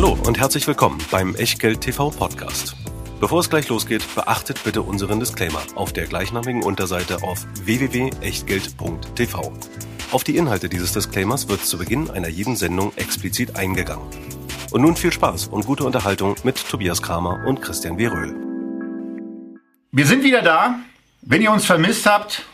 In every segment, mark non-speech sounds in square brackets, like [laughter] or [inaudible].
Hallo und herzlich willkommen beim Echtgeld TV Podcast. Bevor es gleich losgeht, beachtet bitte unseren Disclaimer auf der gleichnamigen Unterseite auf www.echtgeld.tv. Auf die Inhalte dieses Disclaimers wird zu Beginn einer jeden Sendung explizit eingegangen. Und nun viel Spaß und gute Unterhaltung mit Tobias Kramer und Christian Weröhl. Wir sind wieder da. Wenn ihr uns vermisst habt,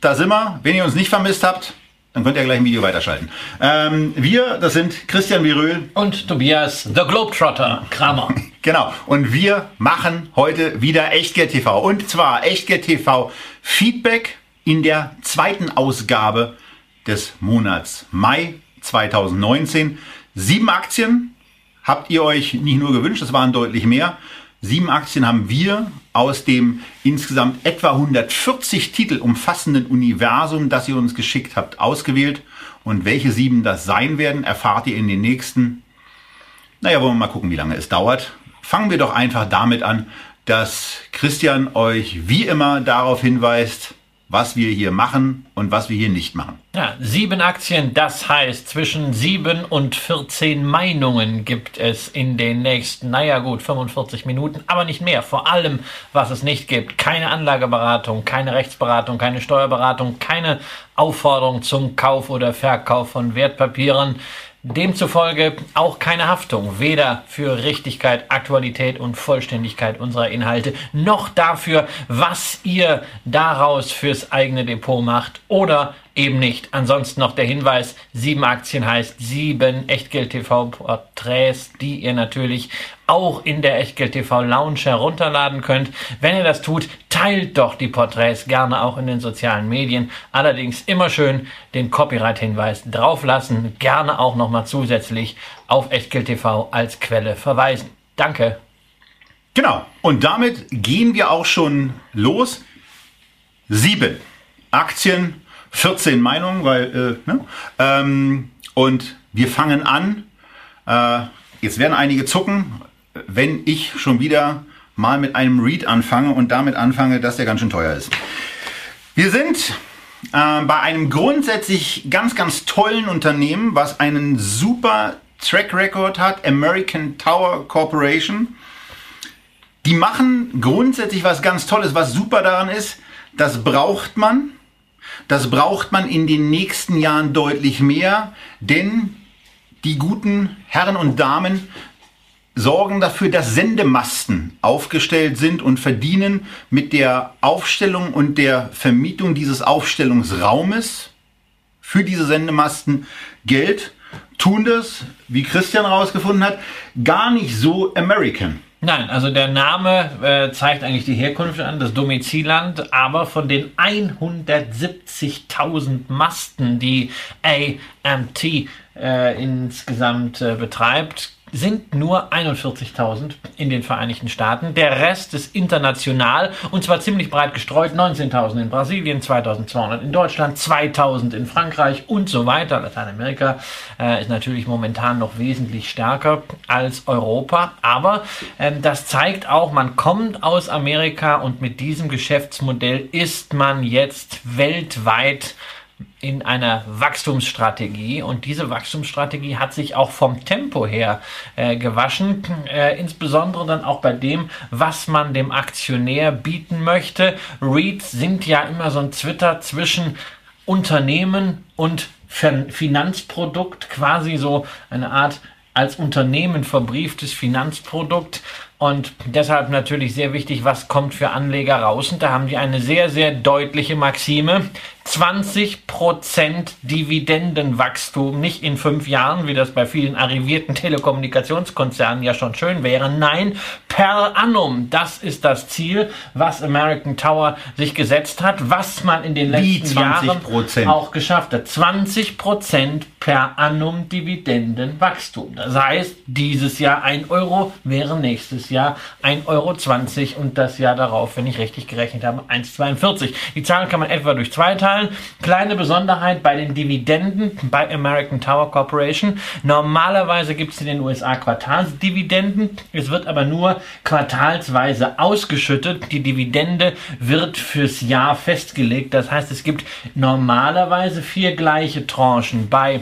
da sind wir. Wenn ihr uns nicht vermisst habt, dann könnt ihr gleich ein Video weiterschalten. Ähm, wir, das sind Christian Viröl. Und Tobias, The Globetrotter, Kramer. [laughs] genau. Und wir machen heute wieder Echtgeld TV. Und zwar Echtgeld TV Feedback in der zweiten Ausgabe des Monats Mai 2019. Sieben Aktien habt ihr euch nicht nur gewünscht, es waren deutlich mehr. Sieben Aktien haben wir aus dem insgesamt etwa 140 Titel umfassenden Universum, das ihr uns geschickt habt, ausgewählt. Und welche sieben das sein werden, erfahrt ihr in den nächsten. Naja, wollen wir mal gucken, wie lange es dauert. Fangen wir doch einfach damit an, dass Christian euch wie immer darauf hinweist, was wir hier machen und was wir hier nicht machen. Ja, sieben Aktien, das heißt zwischen sieben und 14 Meinungen gibt es in den nächsten, naja gut, 45 Minuten, aber nicht mehr. Vor allem, was es nicht gibt, keine Anlageberatung, keine Rechtsberatung, keine Steuerberatung, keine Aufforderung zum Kauf oder Verkauf von Wertpapieren. Demzufolge auch keine Haftung, weder für Richtigkeit, Aktualität und Vollständigkeit unserer Inhalte, noch dafür, was ihr daraus fürs eigene Depot macht oder eben nicht. Ansonsten noch der Hinweis, sieben Aktien heißt sieben Echtgeld-TV-Porträts, die ihr natürlich auch in der Echtgeld-TV Lounge herunterladen könnt. Wenn ihr das tut, teilt doch die Porträts gerne auch in den sozialen Medien. Allerdings immer schön den Copyright-Hinweis drauflassen. Gerne auch nochmal zusätzlich auf Echtgeld-TV als Quelle verweisen. Danke. Genau. Und damit gehen wir auch schon los. Sieben Aktien 14 Meinungen, weil, äh, ne? Ähm, und wir fangen an. Äh, jetzt werden einige zucken, wenn ich schon wieder mal mit einem Read anfange und damit anfange, dass der ganz schön teuer ist. Wir sind äh, bei einem grundsätzlich ganz, ganz tollen Unternehmen, was einen super Track Record hat, American Tower Corporation. Die machen grundsätzlich was ganz Tolles, was super daran ist, das braucht man. Das braucht man in den nächsten Jahren deutlich mehr, denn die guten Herren und Damen sorgen dafür, dass Sendemasten aufgestellt sind und verdienen mit der Aufstellung und der Vermietung dieses Aufstellungsraumes für diese Sendemasten Geld, tun das, wie Christian herausgefunden hat, gar nicht so American. Nein, also der Name äh, zeigt eigentlich die Herkunft an, das Domizilland, aber von den 170.000 Masten, die AMT äh, insgesamt äh, betreibt, sind nur 41.000 in den Vereinigten Staaten. Der Rest ist international und zwar ziemlich breit gestreut. 19.000 in Brasilien, 2.200 in Deutschland, 2.000 in Frankreich und so weiter. Lateinamerika äh, ist natürlich momentan noch wesentlich stärker als Europa. Aber äh, das zeigt auch, man kommt aus Amerika und mit diesem Geschäftsmodell ist man jetzt weltweit in einer Wachstumsstrategie und diese Wachstumsstrategie hat sich auch vom Tempo her äh, gewaschen, äh, insbesondere dann auch bei dem, was man dem Aktionär bieten möchte. REITs sind ja immer so ein Twitter zwischen Unternehmen und Finanzprodukt, quasi so eine Art als Unternehmen verbrieftes Finanzprodukt. Und deshalb natürlich sehr wichtig, was kommt für Anleger raus. Und da haben die eine sehr, sehr deutliche Maxime. 20% Dividendenwachstum, nicht in fünf Jahren, wie das bei vielen arrivierten Telekommunikationskonzernen ja schon schön wäre. Nein, per annum. Das ist das Ziel, was American Tower sich gesetzt hat, was man in den letzten Jahren auch geschafft hat. 20% per annum Dividendenwachstum. Das heißt, dieses Jahr 1 Euro wäre nächstes Jahr 1,20 Euro und das Jahr darauf, wenn ich richtig gerechnet habe, 1,42. Die Zahlen kann man etwa durch zwei teilen zahlen. Kleine Besonderheit bei den Dividenden bei American Tower Corporation. Normalerweise gibt es in den USA Quartalsdividenden. Es wird aber nur quartalsweise ausgeschüttet. Die Dividende wird fürs Jahr festgelegt. Das heißt, es gibt normalerweise vier gleiche Tranchen bei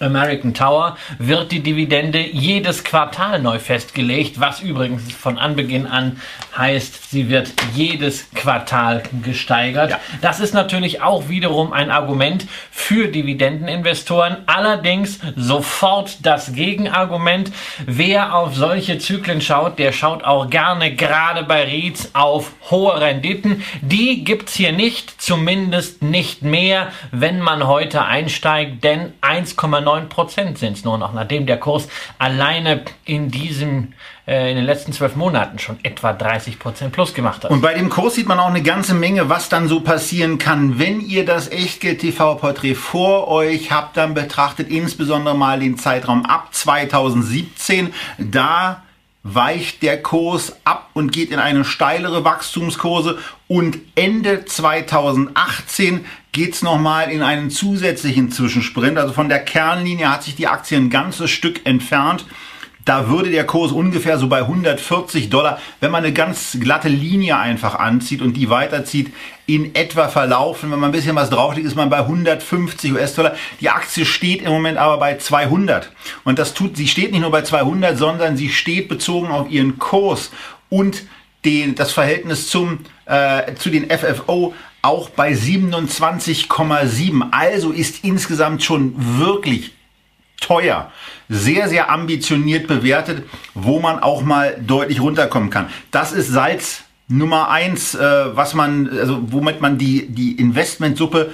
American Tower wird die Dividende jedes Quartal neu festgelegt, was übrigens von Anbeginn an heißt, sie wird jedes Quartal gesteigert. Ja. Das ist natürlich auch wiederum ein Argument für Dividendeninvestoren. Allerdings sofort das Gegenargument. Wer auf solche Zyklen schaut, der schaut auch gerne gerade bei REITs auf hohe Renditen. Die gibt's hier nicht, zumindest nicht mehr, wenn man heute einsteigt, denn 1,9 Prozent sind es nur noch, nachdem der Kurs alleine in diesem äh, in den letzten zwölf Monaten schon etwa 30 Prozent plus gemacht hat. Und bei dem Kurs sieht man auch eine ganze Menge, was dann so passieren kann, wenn ihr das Echtgeld-TV-Porträt vor euch habt, dann betrachtet insbesondere mal den Zeitraum ab 2017. Da weicht der Kurs ab und geht in eine steilere Wachstumskurse und Ende 2018 geht's nochmal in einen zusätzlichen Zwischensprint. Also von der Kernlinie hat sich die Aktie ein ganzes Stück entfernt. Da würde der Kurs ungefähr so bei 140 Dollar, wenn man eine ganz glatte Linie einfach anzieht und die weiterzieht, in etwa verlaufen. Wenn man ein bisschen was drauflegt, ist man bei 150 US-Dollar. Die Aktie steht im Moment aber bei 200. Und das tut, sie steht nicht nur bei 200, sondern sie steht bezogen auf ihren Kurs und den, das Verhältnis zum, äh, zu den FFO auch bei 27,7. Also ist insgesamt schon wirklich teuer, sehr, sehr ambitioniert bewertet, wo man auch mal deutlich runterkommen kann. Das ist Salz Nummer eins, äh, was man, also womit man die, die Investmentsuppe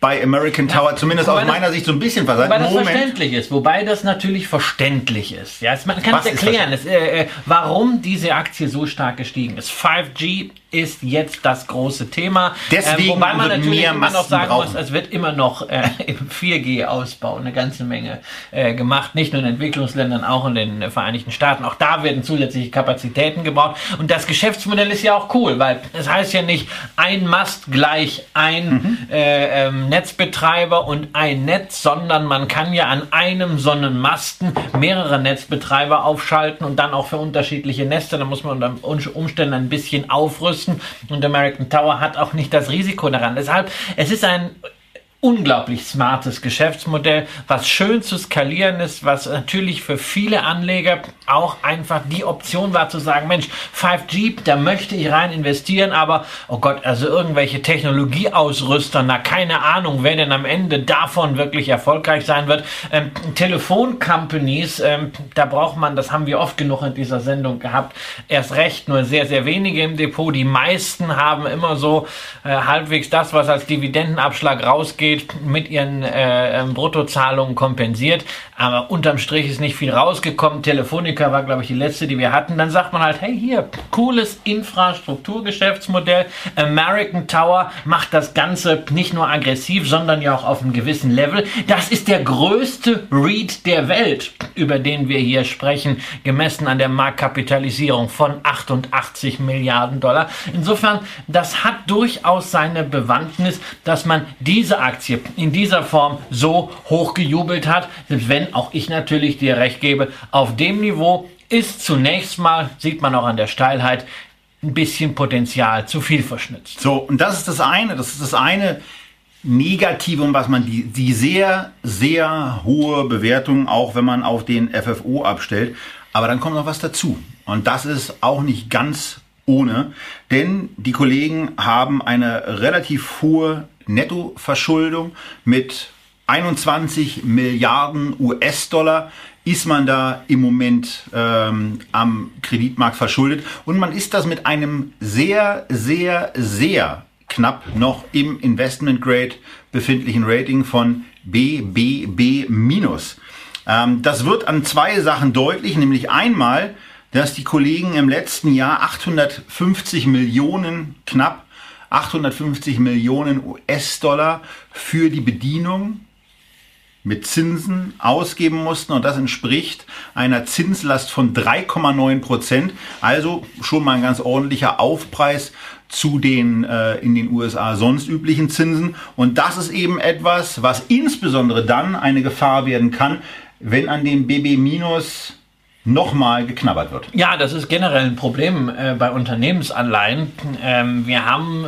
bei American Tower, ja, zumindest aus meiner Sicht so ein bisschen versagt. Wobei das Moment. verständlich ist, wobei das natürlich verständlich ist. Ja, man kann es erklären, es, äh, äh, warum diese Aktie so stark gestiegen ist. 5G ist jetzt das große Thema. Deswegen ähm, wobei man natürlich mehr immer noch sagen brauchen. muss, es wird immer noch äh, [laughs] im 4G-Ausbau eine ganze Menge äh, gemacht, nicht nur in Entwicklungsländern, auch in den Vereinigten Staaten. Auch da werden zusätzliche Kapazitäten gebaut. Und das Geschäftsmodell ist ja auch cool, weil es heißt ja nicht ein Mast gleich ein mhm. äh, ähm, Netzbetreiber und ein Netz, sondern man kann ja an einem Sonnenmasten mehrere Netzbetreiber aufschalten und dann auch für unterschiedliche Nester. Da muss man unter Umständen ein bisschen aufrüsten müssen. Und American Tower hat auch nicht das Risiko daran. Deshalb, es ist ein unglaublich smartes Geschäftsmodell, was schön zu skalieren ist, was natürlich für viele Anleger auch einfach die Option war zu sagen, Mensch, 5G, da möchte ich rein investieren, aber oh Gott, also irgendwelche Technologieausrüster, na keine Ahnung, wer denn am Ende davon wirklich erfolgreich sein wird. Ähm, Telefoncompanies, ähm, da braucht man, das haben wir oft genug in dieser Sendung gehabt, erst recht nur sehr, sehr wenige im Depot. Die meisten haben immer so äh, halbwegs das, was als Dividendenabschlag rausgeht, geht, mit ihren äh, ähm, Bruttozahlungen kompensiert. Aber unterm Strich ist nicht viel rausgekommen. Telefonica war, glaube ich, die letzte, die wir hatten. Dann sagt man halt, hey, hier, cooles Infrastrukturgeschäftsmodell. American Tower macht das Ganze nicht nur aggressiv, sondern ja auch auf einem gewissen Level. Das ist der größte REIT der Welt, über den wir hier sprechen, gemessen an der Marktkapitalisierung von 88 Milliarden Dollar. Insofern, das hat durchaus seine Bewandtnis, dass man diese Aktie Aktie in dieser Form so hoch gejubelt hat, selbst wenn auch ich natürlich dir recht gebe, auf dem Niveau ist zunächst mal, sieht man auch an der Steilheit, ein bisschen Potenzial zu viel verschnitzt. So, und das ist das eine, das ist das eine Negative, was man die, die sehr, sehr hohe Bewertung, auch wenn man auf den FFO abstellt. Aber dann kommt noch was dazu. Und das ist auch nicht ganz ohne, denn die Kollegen haben eine relativ hohe Nettoverschuldung mit 21 Milliarden US-Dollar ist man da im Moment ähm, am Kreditmarkt verschuldet und man ist das mit einem sehr, sehr, sehr knapp noch im Investment Grade befindlichen Rating von BBB-. Ähm, das wird an zwei Sachen deutlich, nämlich einmal, dass die Kollegen im letzten Jahr 850 Millionen knapp 850 Millionen US-Dollar für die Bedienung mit Zinsen ausgeben mussten und das entspricht einer Zinslast von 3,9 Prozent. Also schon mal ein ganz ordentlicher Aufpreis zu den äh, in den USA sonst üblichen Zinsen. Und das ist eben etwas, was insbesondere dann eine Gefahr werden kann, wenn an dem BB- nochmal geknabbert wird. Ja, das ist generell ein Problem äh, bei Unternehmensanleihen. Ähm, wir haben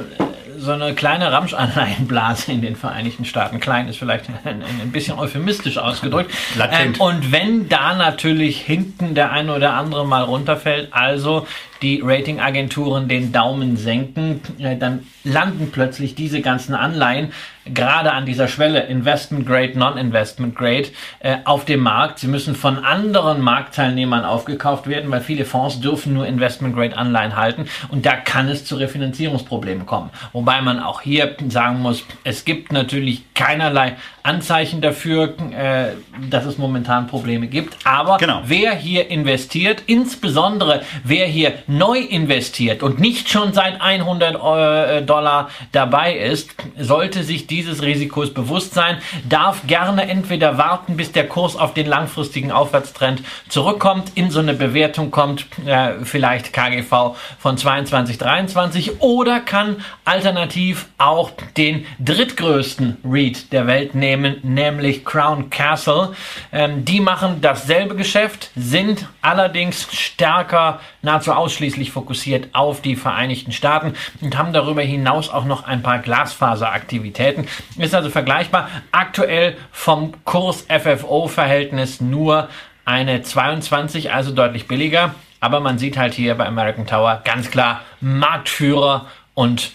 so eine kleine Ramschanleihenblase in den Vereinigten Staaten. Klein ist vielleicht [laughs] ein, ein bisschen euphemistisch ausgedrückt. Ähm, und wenn da natürlich hinten der eine oder andere mal runterfällt, also die Ratingagenturen den Daumen senken, äh, dann landen plötzlich diese ganzen Anleihen gerade an dieser Schwelle Investment Grade, Non-Investment Grade äh, auf dem Markt. Sie müssen von anderen Marktteilnehmern aufgekauft werden, weil viele Fonds dürfen nur Investment Grade Anleihen halten und da kann es zu Refinanzierungsproblemen kommen. Wobei man auch hier sagen muss, es gibt natürlich keinerlei Anzeichen dafür, äh, dass es momentan Probleme gibt. Aber genau. wer hier investiert, insbesondere wer hier neu investiert und nicht schon seit 100 äh, Dollar dabei ist, sollte sich dieses Risikos bewusst sein, darf gerne entweder warten, bis der Kurs auf den langfristigen Aufwärtstrend zurückkommt, in so eine Bewertung kommt, äh, vielleicht KGV von 22, 23 oder kann alternativ auch den drittgrößten REIT der Welt nehmen nämlich Crown Castle. Ähm, die machen dasselbe Geschäft, sind allerdings stärker, nahezu ausschließlich fokussiert auf die Vereinigten Staaten und haben darüber hinaus auch noch ein paar Glasfaseraktivitäten. [laughs] Ist also vergleichbar. Aktuell vom Kurs FFO-Verhältnis nur eine 22, also deutlich billiger. Aber man sieht halt hier bei American Tower ganz klar Marktführer und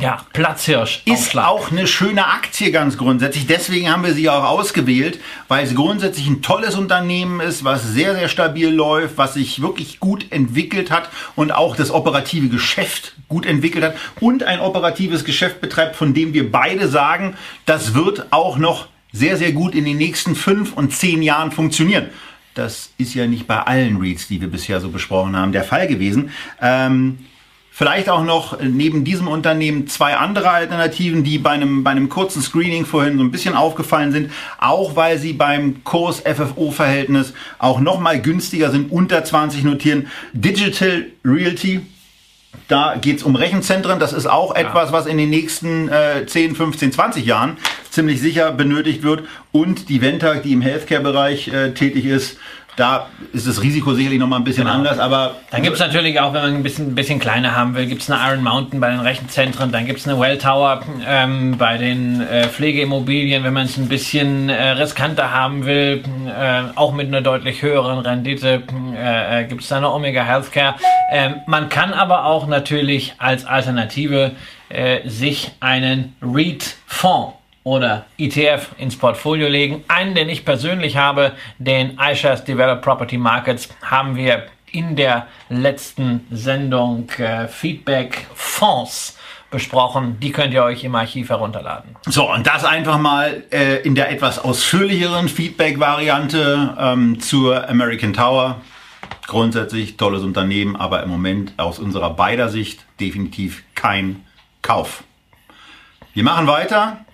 ja, Platzhirsch. Ist auch eine schöne Aktie ganz grundsätzlich. Deswegen haben wir sie auch ausgewählt, weil es grundsätzlich ein tolles Unternehmen ist, was sehr, sehr stabil läuft, was sich wirklich gut entwickelt hat und auch das operative Geschäft gut entwickelt hat und ein operatives Geschäft betreibt, von dem wir beide sagen, das wird auch noch sehr, sehr gut in den nächsten fünf und zehn Jahren funktionieren. Das ist ja nicht bei allen REITs, die wir bisher so besprochen haben, der Fall gewesen. Ähm, Vielleicht auch noch neben diesem Unternehmen zwei andere Alternativen, die bei einem, bei einem kurzen Screening vorhin so ein bisschen aufgefallen sind, auch weil sie beim Kurs FFO-Verhältnis auch nochmal günstiger sind, unter 20 notieren. Digital Realty, da geht's um Rechenzentren. Das ist auch etwas, was in den nächsten äh, 10, 15, 20 Jahren ziemlich sicher benötigt wird. Und die Ventag, die im Healthcare-Bereich äh, tätig ist, da ist das Risiko sicherlich noch mal ein bisschen genau. anders, aber... Dann gibt es natürlich auch, wenn man ein bisschen, ein bisschen kleiner haben will, gibt es eine Iron Mountain bei den Rechenzentren, dann gibt es eine Well Tower ähm, bei den äh, Pflegeimmobilien, wenn man es ein bisschen äh, riskanter haben will, äh, auch mit einer deutlich höheren Rendite, äh, äh gibt es da eine Omega Healthcare. Ähm, man kann aber auch natürlich als Alternative äh, sich einen REIT-Fonds oder ETF ins Portfolio legen. Einen, den ich persönlich habe, den iShares Developed Property Markets, haben wir in der letzten Sendung äh, Feedback Fonds besprochen. Die könnt ihr euch im Archiv herunterladen. So, und das einfach mal äh, in der etwas ausführlicheren Feedback-Variante ähm, zur American Tower. Grundsätzlich tolles Unternehmen, aber im Moment aus unserer beider Sicht definitiv kein Kauf. Wir machen weiter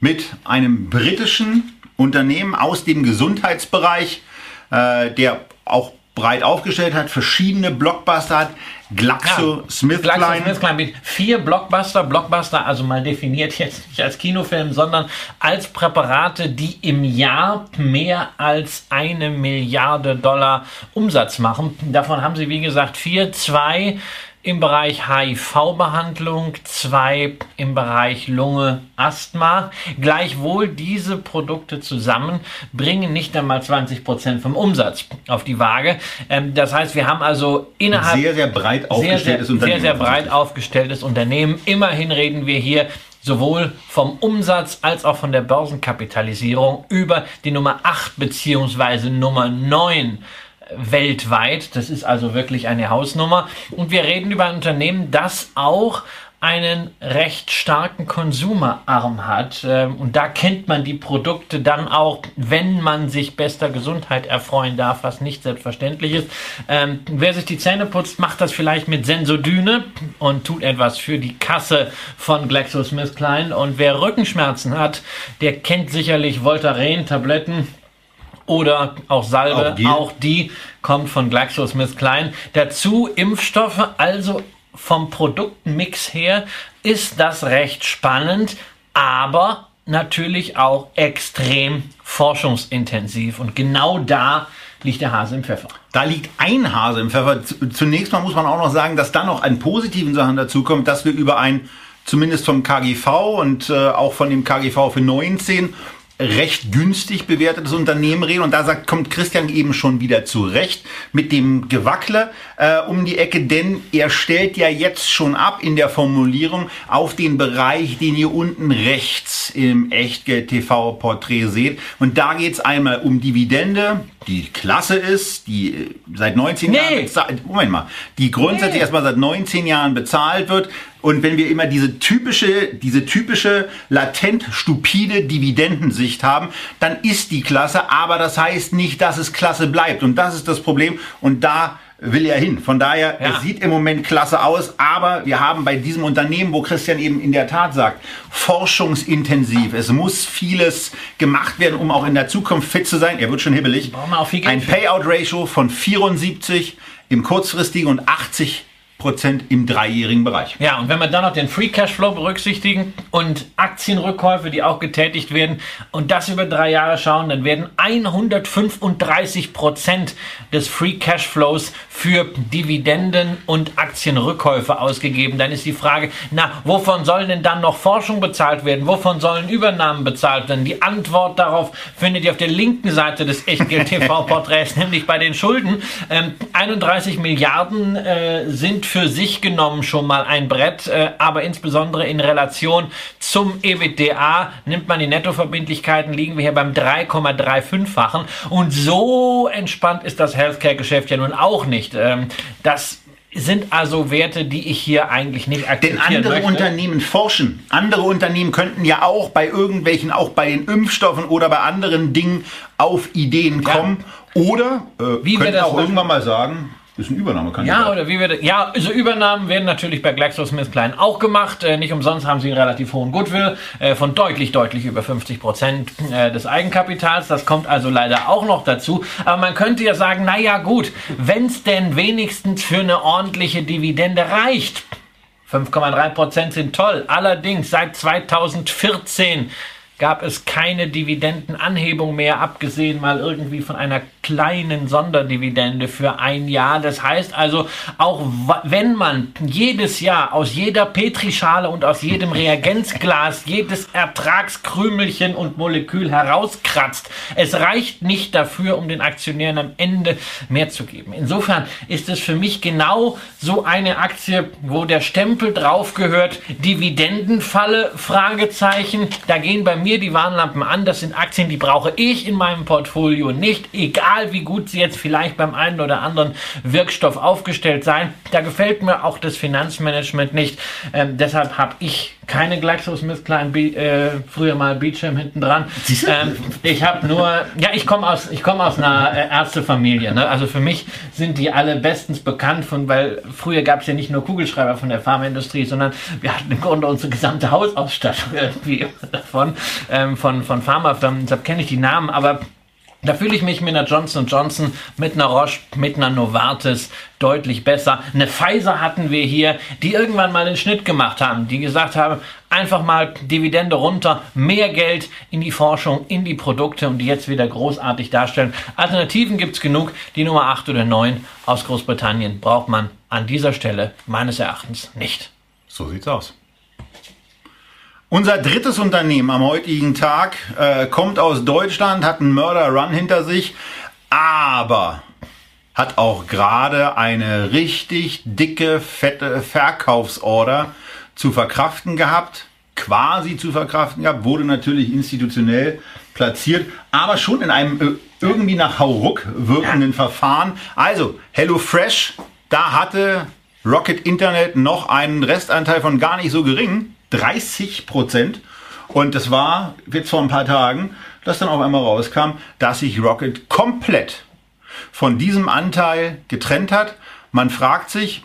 mit einem britischen Unternehmen aus dem Gesundheitsbereich, äh, der auch breit aufgestellt hat, verschiedene Blockbuster hat. GlaxoSmithKline. Ja, GlaxoSmithKline vier Blockbuster, Blockbuster also mal definiert jetzt nicht als Kinofilm, sondern als Präparate, die im Jahr mehr als eine Milliarde Dollar Umsatz machen. Davon haben sie, wie gesagt, vier, zwei im Bereich HIV-Behandlung, zwei im Bereich Lunge, Asthma. Gleichwohl diese Produkte zusammen bringen nicht einmal 20 Prozent vom Umsatz auf die Waage. Ähm, das heißt, wir haben also innerhalb sehr sehr breit aufgestelltes sehr, sehr, Unternehmen. Sehr sehr breit aufgestelltes Unternehmen. Immerhin reden wir hier sowohl vom Umsatz als auch von der Börsenkapitalisierung über die Nummer 8 beziehungsweise Nummer 9 weltweit. Das ist also wirklich eine Hausnummer. Und wir reden über ein Unternehmen, das auch einen recht starken Konsumerarm hat. Ähm, und da kennt man die Produkte dann auch, wenn man sich bester Gesundheit erfreuen darf, was nicht selbstverständlich ist. Ähm, wer sich die Zähne putzt, macht das vielleicht mit Sensodyne und tut etwas für die Kasse von GlaxoSmithKline. Und wer Rückenschmerzen hat, der kennt sicherlich Voltaren-Tabletten oder auch Salbe, auch die, auch die kommt von GlaxoSmithKline. Dazu Impfstoffe, also vom Produktmix her ist das recht spannend, aber natürlich auch extrem forschungsintensiv und genau da liegt der Hase im Pfeffer. Da liegt ein Hase im Pfeffer. Zunächst mal muss man auch noch sagen, dass dann noch an positiven Sachen dazu kommt, dass wir über ein zumindest vom KGV und äh, auch von dem KGV für 19 recht günstig bewertetes Unternehmen reden. Und da sagt, kommt Christian eben schon wieder zurecht mit dem Gewackle äh, um die Ecke, denn er stellt ja jetzt schon ab in der Formulierung auf den Bereich, den ihr unten rechts im Echtgeld-TV-Porträt seht. Und da geht's einmal um Dividende, die klasse ist, die äh, seit 19 Nee. Jahren bezahlt, Moment mal, die grundsätzlich Nee. erstmal seit 19 Jahren bezahlt wird. Und wenn wir immer diese typische, diese typische latent stupide Dividendensicht haben, dann ist die klasse, aber das heißt nicht, dass es klasse bleibt. Und das ist das Problem. Und da will er hin. Von daher, Ja. es sieht im Moment klasse aus, aber wir haben bei diesem Unternehmen, wo Christian eben in der Tat sagt, forschungsintensiv. Es muss vieles gemacht werden, um auch in der Zukunft fit zu sein. Er wird schon hibbelig. Wir auch viel Geld Ein. Payout-Ratio von 74 im kurzfristigen und 80 Prozent im dreijährigen Bereich. Ja, und wenn wir dann noch den Free Cashflow berücksichtigen und Aktienrückkäufe, die auch getätigt werden, und das über drei Jahre schauen, dann werden 135 Prozent des Free Cashflows für Dividenden und Aktienrückkäufe ausgegeben. Dann ist die Frage, na, wovon sollen denn dann noch Forschung bezahlt werden? Wovon sollen Übernahmen bezahlt werden? Die Antwort darauf findet ihr auf der linken Seite des Echtgeld-TV-Porträts, [laughs] nämlich bei den Schulden. Ähm, 31 Milliarden äh, sind für sich genommen schon mal ein Brett, äh, aber insbesondere in Relation zum EBITDA nimmt man die Nettoverbindlichkeiten, liegen wir hier beim 3,35-fachen. Und so entspannt ist das Healthcare-Geschäft ja nun auch nicht. Ähm, das sind also Werte, die ich hier eigentlich nicht Denn akzeptieren andere möchte. Unternehmen forschen. Andere Unternehmen könnten ja auch bei irgendwelchen, auch bei den Impfstoffen oder bei anderen Dingen auf Ideen Ja. kommen. Oder äh, Wie wir könnten auch irgendwann mal sagen, ist ein Übernahmekandidat. Ja, oder wie wir, ja, also Übernahmen werden natürlich bei GlaxoSmithKline auch gemacht. Äh, nicht umsonst haben sie einen relativ hohen Goodwill äh, von deutlich, deutlich über 50 Prozent äh, des Eigenkapitals. Das kommt also leider auch noch dazu. Aber man könnte ja sagen, na ja, gut, wenn es denn wenigstens für eine ordentliche Dividende reicht. 5,3 Prozent sind toll. Allerdings seit 2014 gab es keine Dividendenanhebung mehr, abgesehen mal irgendwie von einer kleinen Sonderdividende für ein Jahr. Das heißt also, auch wenn man jedes Jahr aus jeder Petrischale und aus jedem Reagenzglas jedes Ertragskrümelchen und Molekül herauskratzt, es reicht nicht dafür, um den Aktionären am Ende mehr zu geben. Insofern ist es für mich genau so eine Aktie, wo der Stempel drauf gehört, Dividendenfalle, Fragezeichen. Da gehen bei mir die Warnlampen an. Das sind Aktien, die brauche ich in meinem Portfolio nicht, egal wie gut sie jetzt vielleicht beim einen oder anderen Wirkstoff aufgestellt sein. Da gefällt mir auch das Finanzmanagement nicht. Ähm, deshalb habe ich keine GlaxoSmithKline, Be- äh, früher mal Beecham hinten dran. Ähm, ich habe nur, ja, ich komme aus, ich komme aus einer äh, Ärztefamilie. Ne? Also für mich sind die alle bestens bekannt von, weil früher gab es ja nicht nur Kugelschreiber von der Pharmaindustrie, sondern wir hatten im Grunde unsere gesamte Hausausstattung [laughs] irgendwie davon, ähm, von, von Pharmafirmen. Deshalb kenne ich die Namen, aber da fühle ich mich mit einer Johnson Johnson, mit einer Roche, mit einer Novartis deutlich besser. Eine Pfizer hatten wir hier, die irgendwann mal den Schnitt gemacht haben, die gesagt haben, einfach mal Dividende runter, mehr Geld in die Forschung, in die Produkte und die jetzt wieder großartig darstellen. Alternativen gibt's genug. Die Nummer 8 oder 9 aus Großbritannien braucht man an dieser Stelle meines Erachtens nicht. So sieht's aus. Unser drittes Unternehmen am heutigen Tag äh, kommt aus Deutschland, hat einen Murder-Run hinter sich, aber hat auch gerade eine richtig dicke, fette Verkaufsorder zu verkraften gehabt, quasi zu verkraften gehabt, wurde natürlich institutionell platziert, aber schon in einem äh, irgendwie nach Hauruck wirkenden Verfahren. Also, HelloFresh, da hatte Rocket Internet noch einen Restanteil von gar nicht so gering, 30 Prozent. Und das war jetzt vor ein paar Tagen, dass dann auf einmal rauskam, dass sich Rocket komplett von diesem Anteil getrennt hat. Man fragt sich,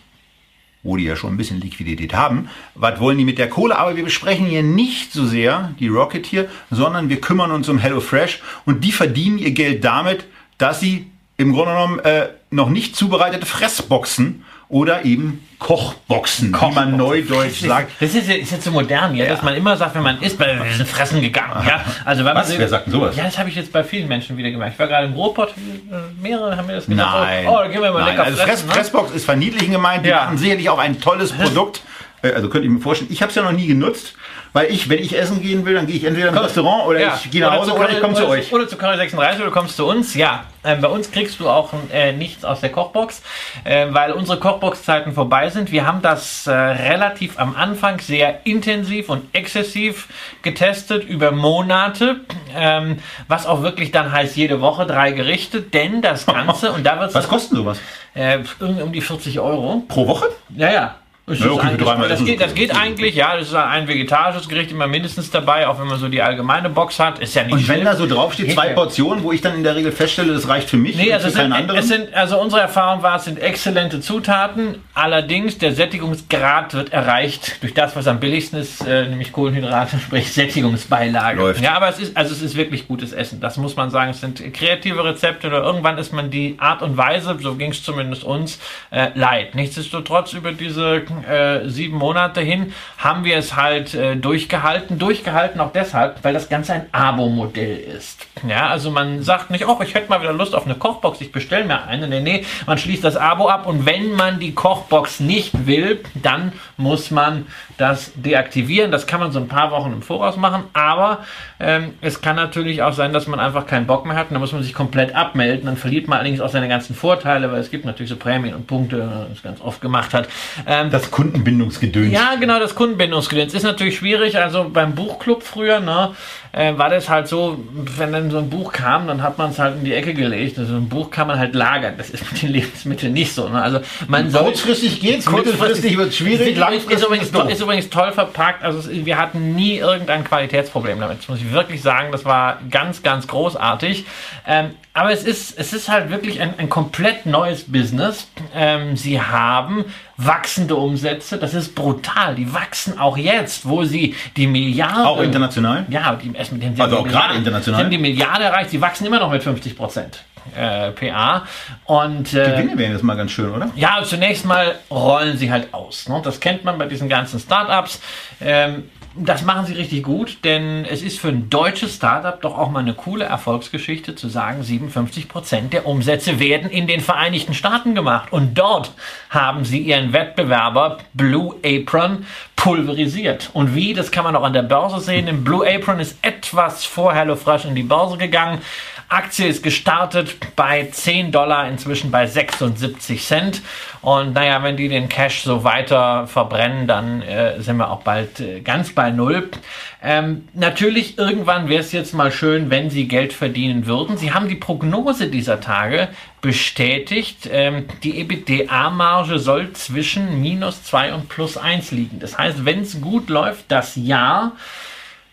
wo die ja schon ein bisschen Liquidität haben, was wollen die mit der Kohle? Aber wir besprechen hier nicht so sehr die Rocket hier, sondern wir kümmern uns um HelloFresh und die verdienen ihr Geld damit, dass sie im Grunde genommen äh, noch nicht zubereitete Fressboxen oder eben Kochboxen, wie man neudeutsch sagt. Das ist, ist jetzt so modern, ja, dass man immer sagt, wenn man isst, weil wir sind fressen gegangen. Ja? [laughs] Also, wenn Was? Man, Wer sagt denn sowas? Ja, das habe ich jetzt bei vielen Menschen wieder gemerkt. Ich war gerade im Ruhrpott, äh, mehrere haben mir das gesagt. Nein. Oh, gehen wir mal Nein. lecker also Fress, fressen. ne? Fressbox ist verniedlichen gemeint. Die Ja. machen sicherlich auch ein tolles [laughs] Produkt. Äh, Also könnte ich mir vorstellen, ich habe es ja noch nie genutzt, weil ich, wenn ich essen gehen will, dann gehe ich entweder ins Restaurant oder Ja. ich gehe nach Hause oder ich komme zu oder euch. Oder zu Curry 36 oder du kommst zu uns. Ja, ähm, bei uns kriegst du auch äh, nichts aus der Kochbox, äh, weil unsere Kochbox-Zeiten vorbei sind. Wir haben das äh, relativ am Anfang sehr intensiv und exzessiv getestet über Monate, ähm, was auch wirklich dann heißt jede Woche drei Gerichte, denn das [laughs] Ganze, und da wird Was kostet sowas? äh, irgendwie um die 40 Euro. Pro Woche? Ja, ja. Das, Ja, okay, das, geht, das geht eigentlich, ja. Das ist ein vegetarisches Gericht immer mindestens dabei, auch wenn man so die allgemeine Box hat. Ist ja nicht Und wenn schlimm. da so draufsteht, zwei. Portionen, wo ich dann in der Regel feststelle, das reicht für mich Nee, und also sind, es sind, also unsere Erfahrung war, es sind exzellente Zutaten. Allerdings, der Sättigungsgrad wird erreicht durch das, was am billigsten ist, äh, nämlich Kohlenhydrate, [laughs] sprich Sättigungsbeilage. Läuft. Ja, aber es ist, also es ist wirklich gutes Essen. Das muss man sagen. Es sind kreative Rezepte oder irgendwann ist man die Art und Weise, so ging es zumindest uns, äh, leid. Nichtsdestotrotz über diese äh, sieben Monate hin haben wir es halt äh, durchgehalten. Durchgehalten auch deshalb, weil das Ganze ein Abo-Modell ist. Ja, also man sagt nicht, oh, ich hätte mal wieder Lust auf eine Kochbox, ich bestelle mir eine. Nee, nee, man schließt das Abo ab und wenn man die Kochbox nicht will, dann muss man das deaktivieren. Das kann man so ein paar Wochen im Voraus machen, aber ähm, es kann natürlich auch sein, dass man einfach keinen Bock mehr hat und dann muss man sich komplett abmelden. Dann verliert man allerdings auch seine ganzen Vorteile, weil es gibt natürlich so Prämien und Punkte, das ganz oft gemacht hat. Ähm, das Kundenbindungsgedöns. ja, genau, das Kundenbindungsgedöns ist natürlich schwierig. Also beim Buchclub früher, ne, äh, war das halt so, wenn dann so ein Buch kam, dann hat man es halt in die Ecke gelegt. Also ein Buch kann man halt lagern. Das ist mit den Lebensmitteln nicht so. Ne? Also man soll Kurzfristig geht's, mittelfristig wird es schwierig, ist, langfristig ist, übrigens, ist ist übrigens toll verpackt. Also es, wir hatten nie irgendein Qualitätsproblem damit. Das muss ich wirklich sagen. Das war ganz, ganz großartig. Ähm, aber es ist, es ist halt wirklich ein, ein komplett neues Business. Ähm, sie haben wachsende Umsätze. Das ist brutal. Die wachsen auch jetzt, wo sie die Milliarden. Auch international? Ja, die, erst mit den Also auch die gerade Milliarden- international? Sie haben die Milliarde erreicht. Sie wachsen immer noch mit 50 Prozent. Äh, PA und äh, Gewinne wären jetzt mal ganz schön, oder? ja, zunächst mal rollen sie halt aus. Ne? Das kennt man bei diesen ganzen Startups. Ähm, das machen sie richtig gut, denn es ist für ein deutsches Startup doch auch mal eine coole Erfolgsgeschichte zu sagen, 57 Prozent der Umsätze werden in den Vereinigten Staaten gemacht. Und dort haben sie ihren Wettbewerber Blue Apron pulverisiert. Und wie, das kann man auch an der Börse sehen. Denn Blue Apron ist etwas vor HelloFresh in die Börse gegangen. Aktie ist gestartet bei 10 Dollar, inzwischen bei 76 Cent. Und naja, wenn die den Cash so weiter verbrennen, dann äh, sind wir auch bald äh, ganz bei Null. Ähm, natürlich, irgendwann wäre es jetzt mal schön, wenn sie Geld verdienen würden. Sie haben die Prognose dieser Tage bestätigt. Ähm, die EBITDA-Marge soll zwischen minus 2 und plus 1 liegen. Das heißt, wenn es gut läuft, das Jahr,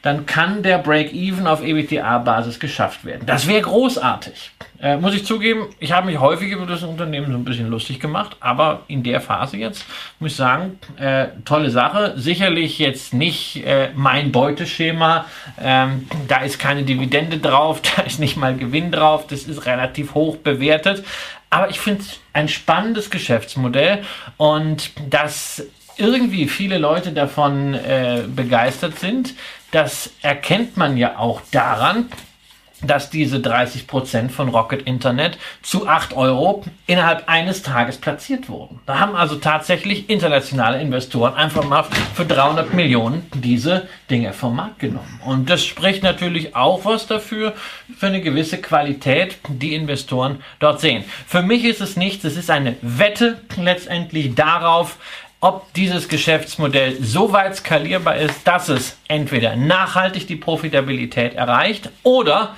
dann kann der Break-Even auf EBITDA-Basis geschafft werden. Das wäre großartig. Äh, muss ich zugeben, ich habe mich häufig über das Unternehmen so ein bisschen lustig gemacht, aber in der Phase jetzt muss ich sagen, äh, tolle Sache. Sicherlich jetzt nicht äh, mein Beuteschema. Ähm, da ist keine Dividende drauf, [laughs] da ist nicht mal Gewinn drauf, das ist relativ hoch bewertet. Aber ich finde es ein spannendes Geschäftsmodell und das irgendwie viele Leute davon äh, begeistert sind, das erkennt man ja auch daran, dass diese 30% von Rocket Internet zu 8 Euro innerhalb eines Tages platziert wurden. Da haben also tatsächlich internationale Investoren einfach mal für 300 Millionen diese Dinge vom Markt genommen. Und das spricht natürlich auch was dafür, für eine gewisse Qualität, die Investoren dort sehen. Für mich ist es nichts, es ist eine Wette letztendlich darauf, ob dieses Geschäftsmodell so weit skalierbar ist, dass es entweder nachhaltig die Profitabilität erreicht oder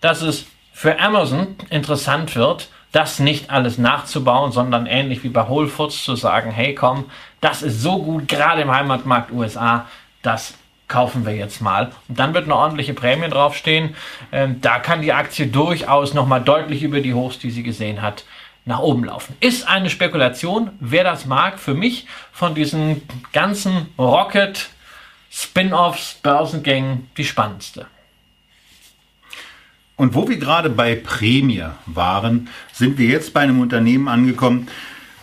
dass es für Amazon interessant wird, das nicht alles nachzubauen, sondern ähnlich wie bei Whole Foods zu sagen, hey komm, das ist so gut, gerade im Heimatmarkt USA, das kaufen wir jetzt mal. Und dann wird eine ordentliche Prämie draufstehen. Ähm, da kann die Aktie durchaus nochmal deutlich über die Hochs, die sie gesehen hat, nach oben laufen. Ist eine Spekulation, wer das mag, für mich von diesen ganzen Rocket Spin-offs, Börsengängen die spannendste. Und wo wir gerade bei Prämie waren, sind wir jetzt bei einem Unternehmen angekommen,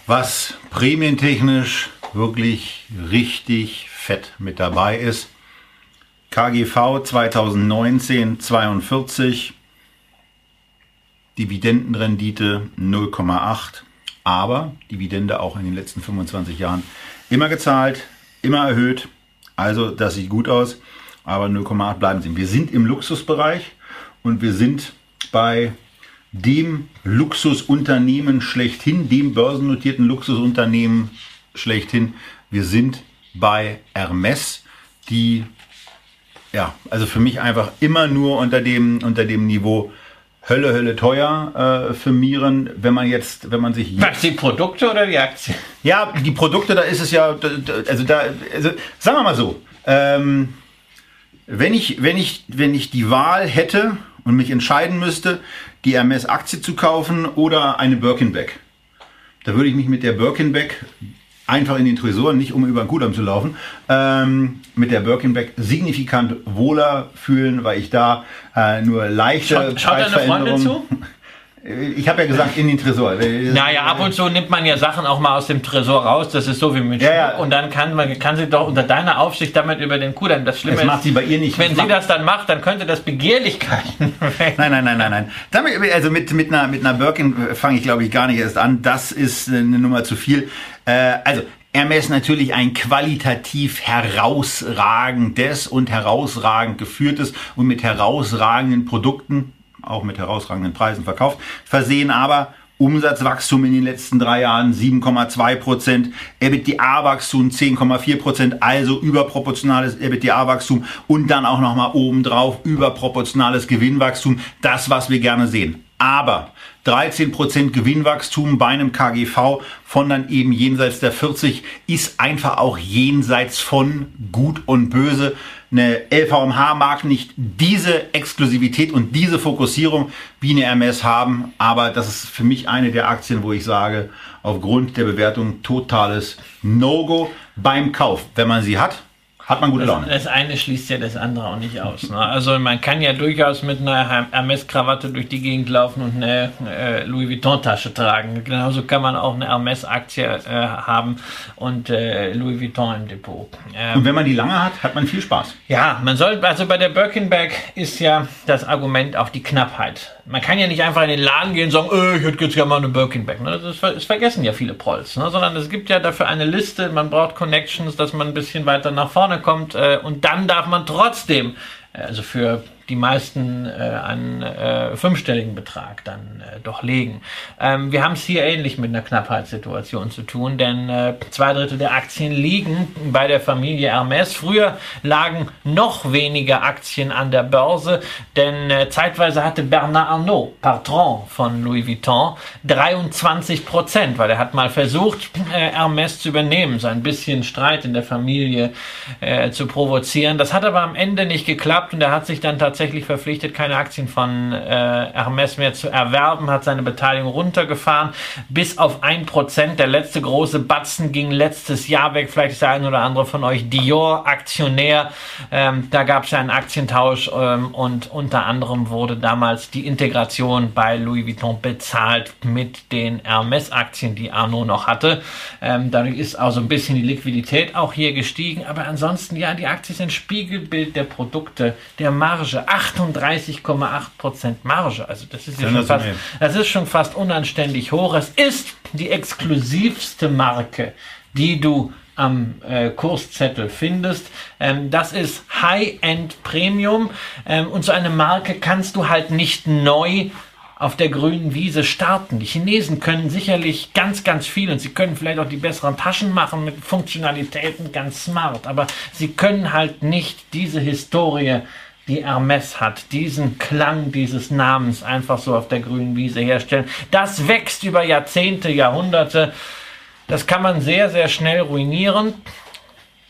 was prämientechnisch wirklich richtig fett mit dabei ist. KGV 2019 42, Dividendenrendite 0,8, aber Dividende auch in den letzten 25 Jahren immer gezahlt, immer erhöht. Also das sieht gut aus, aber 0,8 bleiben sie. Wir sind im Luxusbereich und wir sind bei dem Luxusunternehmen schlechthin, dem börsennotierten Luxusunternehmen schlechthin. Wir sind bei Hermes, die ja, also für mich einfach immer nur unter dem, unter dem Niveau Hölle, Hölle teuer äh, firmieren, wenn man jetzt, wenn man sich. Was, die Produkte oder die Aktien? Ja, die Produkte, da ist es ja, also da, also sagen wir mal so, ähm, wenn ich, wenn ich, wenn ich die Wahl hätte und mich entscheiden müsste, die Hermes-Aktie zu kaufen oder eine Birkenbeck, da würde ich mich mit der Birkenbeck einfach in den Tresor, nicht um über den Kudamm zu laufen, ähm, mit der Birkenbeck signifikant wohler fühlen, weil ich da äh, nur leichte Schaut, schaut deine Freundin zu? [laughs] Ich habe ja gesagt, in den Tresor. Naja, ab und zu nimmt man ja Sachen auch mal aus dem Tresor raus. Das ist so wie mit Ja, ja. Und dann kann man kann sie doch unter deiner Aufsicht damit über den Kudamm. Das Schlimme Das macht sie bei ihr nicht. wenn sie das dann macht, dann könnte das Begehrlichkeiten [laughs] wecken. Nein, nein, nein, nein, nein. Damit, also mit, mit einer, mit einer Birkin fange ich, glaube ich, gar nicht erst an. Das ist eine Nummer zu viel. Äh, also, Hermes natürlich ein qualitativ herausragendes und herausragend geführtes und mit herausragenden Produkten, auch mit herausragenden Preisen verkauft, versehen aber Umsatzwachstum in den letzten drei Jahren 7,2 Prozent, EBITDA-Wachstum 10,4 Prozent, also überproportionales EBITDA-Wachstum und dann auch nochmal obendrauf überproportionales Gewinnwachstum, das, was wir gerne sehen. Aber 13% Gewinnwachstum bei einem KGV von dann eben jenseits der 40 ist einfach auch jenseits von Gut und Böse. Eine LVMH mag nicht diese Exklusivität und diese Fokussierung wie eine Hermes haben, aber das ist für mich eine der Aktien, wo ich sage, aufgrund der Bewertung totales No-Go beim Kauf. Wenn man sie hat, hat man gute Laune. Das eine schließt ja das andere auch nicht aus. Ne? Also man kann ja durchaus mit einer Hermes-Krawatte durch die Gegend laufen und eine äh, Louis Vuitton-Tasche tragen. Genauso kann man auch eine Hermes-Aktie äh, haben und äh, Louis Vuitton im Depot. Ähm, Und wenn man die lange hat, hat man viel Spaß. ja, man soll, also bei der Birkenbeck ist ja das Argument auch die Knappheit. Man kann ja nicht einfach in den Laden gehen und sagen, äh, ich hätte jetzt gerne mal eine Birkenbeck. Ne? Das, das vergessen ja viele Prolls, ne? sondern es gibt ja dafür eine Liste, man braucht Connections, dass man ein bisschen weiter nach vorne kommt äh, und dann darf man trotzdem, äh, also für die meisten äh, einen äh, fünfstelligen Betrag dann äh, doch legen. Ähm, wir haben es hier ähnlich mit einer Knappheitssituation zu tun, denn äh, zwei Drittel der Aktien liegen bei der Familie Hermes. Früher lagen noch weniger Aktien an der Börse, denn äh, zeitweise hatte Bernard Arnault, Patron von Louis Vuitton, 23 Prozent, weil er hat mal versucht, äh, Hermes zu übernehmen, so ein bisschen Streit in der Familie äh, zu provozieren. Das hat aber am Ende nicht geklappt und er hat sich dann tatsächlich verpflichtet, keine Aktien von äh, Hermes mehr zu erwerben, hat seine Beteiligung runtergefahren bis auf 1%. Der letzte große Batzen ging letztes Jahr weg. Vielleicht ist der ein oder andere von euch Dior-Aktionär. Ähm, da gab es ja einen Aktientausch ähm, und unter anderem wurde damals die Integration bei Louis Vuitton bezahlt mit den Hermes-Aktien, die Arnaud noch hatte. Ähm, dadurch ist also ein bisschen die Liquidität auch hier gestiegen. Aber ansonsten, ja, die Aktie ist ein Spiegelbild der Produkte, der Marge. 38,8% Marge. Also das ist ja schon fast, das ist schon fast unanständig hoch. Es ist die exklusivste Marke, die du am äh, Kurszettel findest. Ähm, das ist High-End Premium ähm, und so eine Marke kannst du halt nicht neu auf der grünen Wiese starten. Die Chinesen können sicherlich ganz, ganz viel und sie können vielleicht auch die besseren Taschen machen mit Funktionalitäten ganz smart, aber sie können halt nicht diese Historie die Hermes hat, diesen Klang dieses Namens einfach so auf der grünen Wiese herstellen. Das wächst über Jahrzehnte, Jahrhunderte. Das kann man sehr, sehr schnell ruinieren.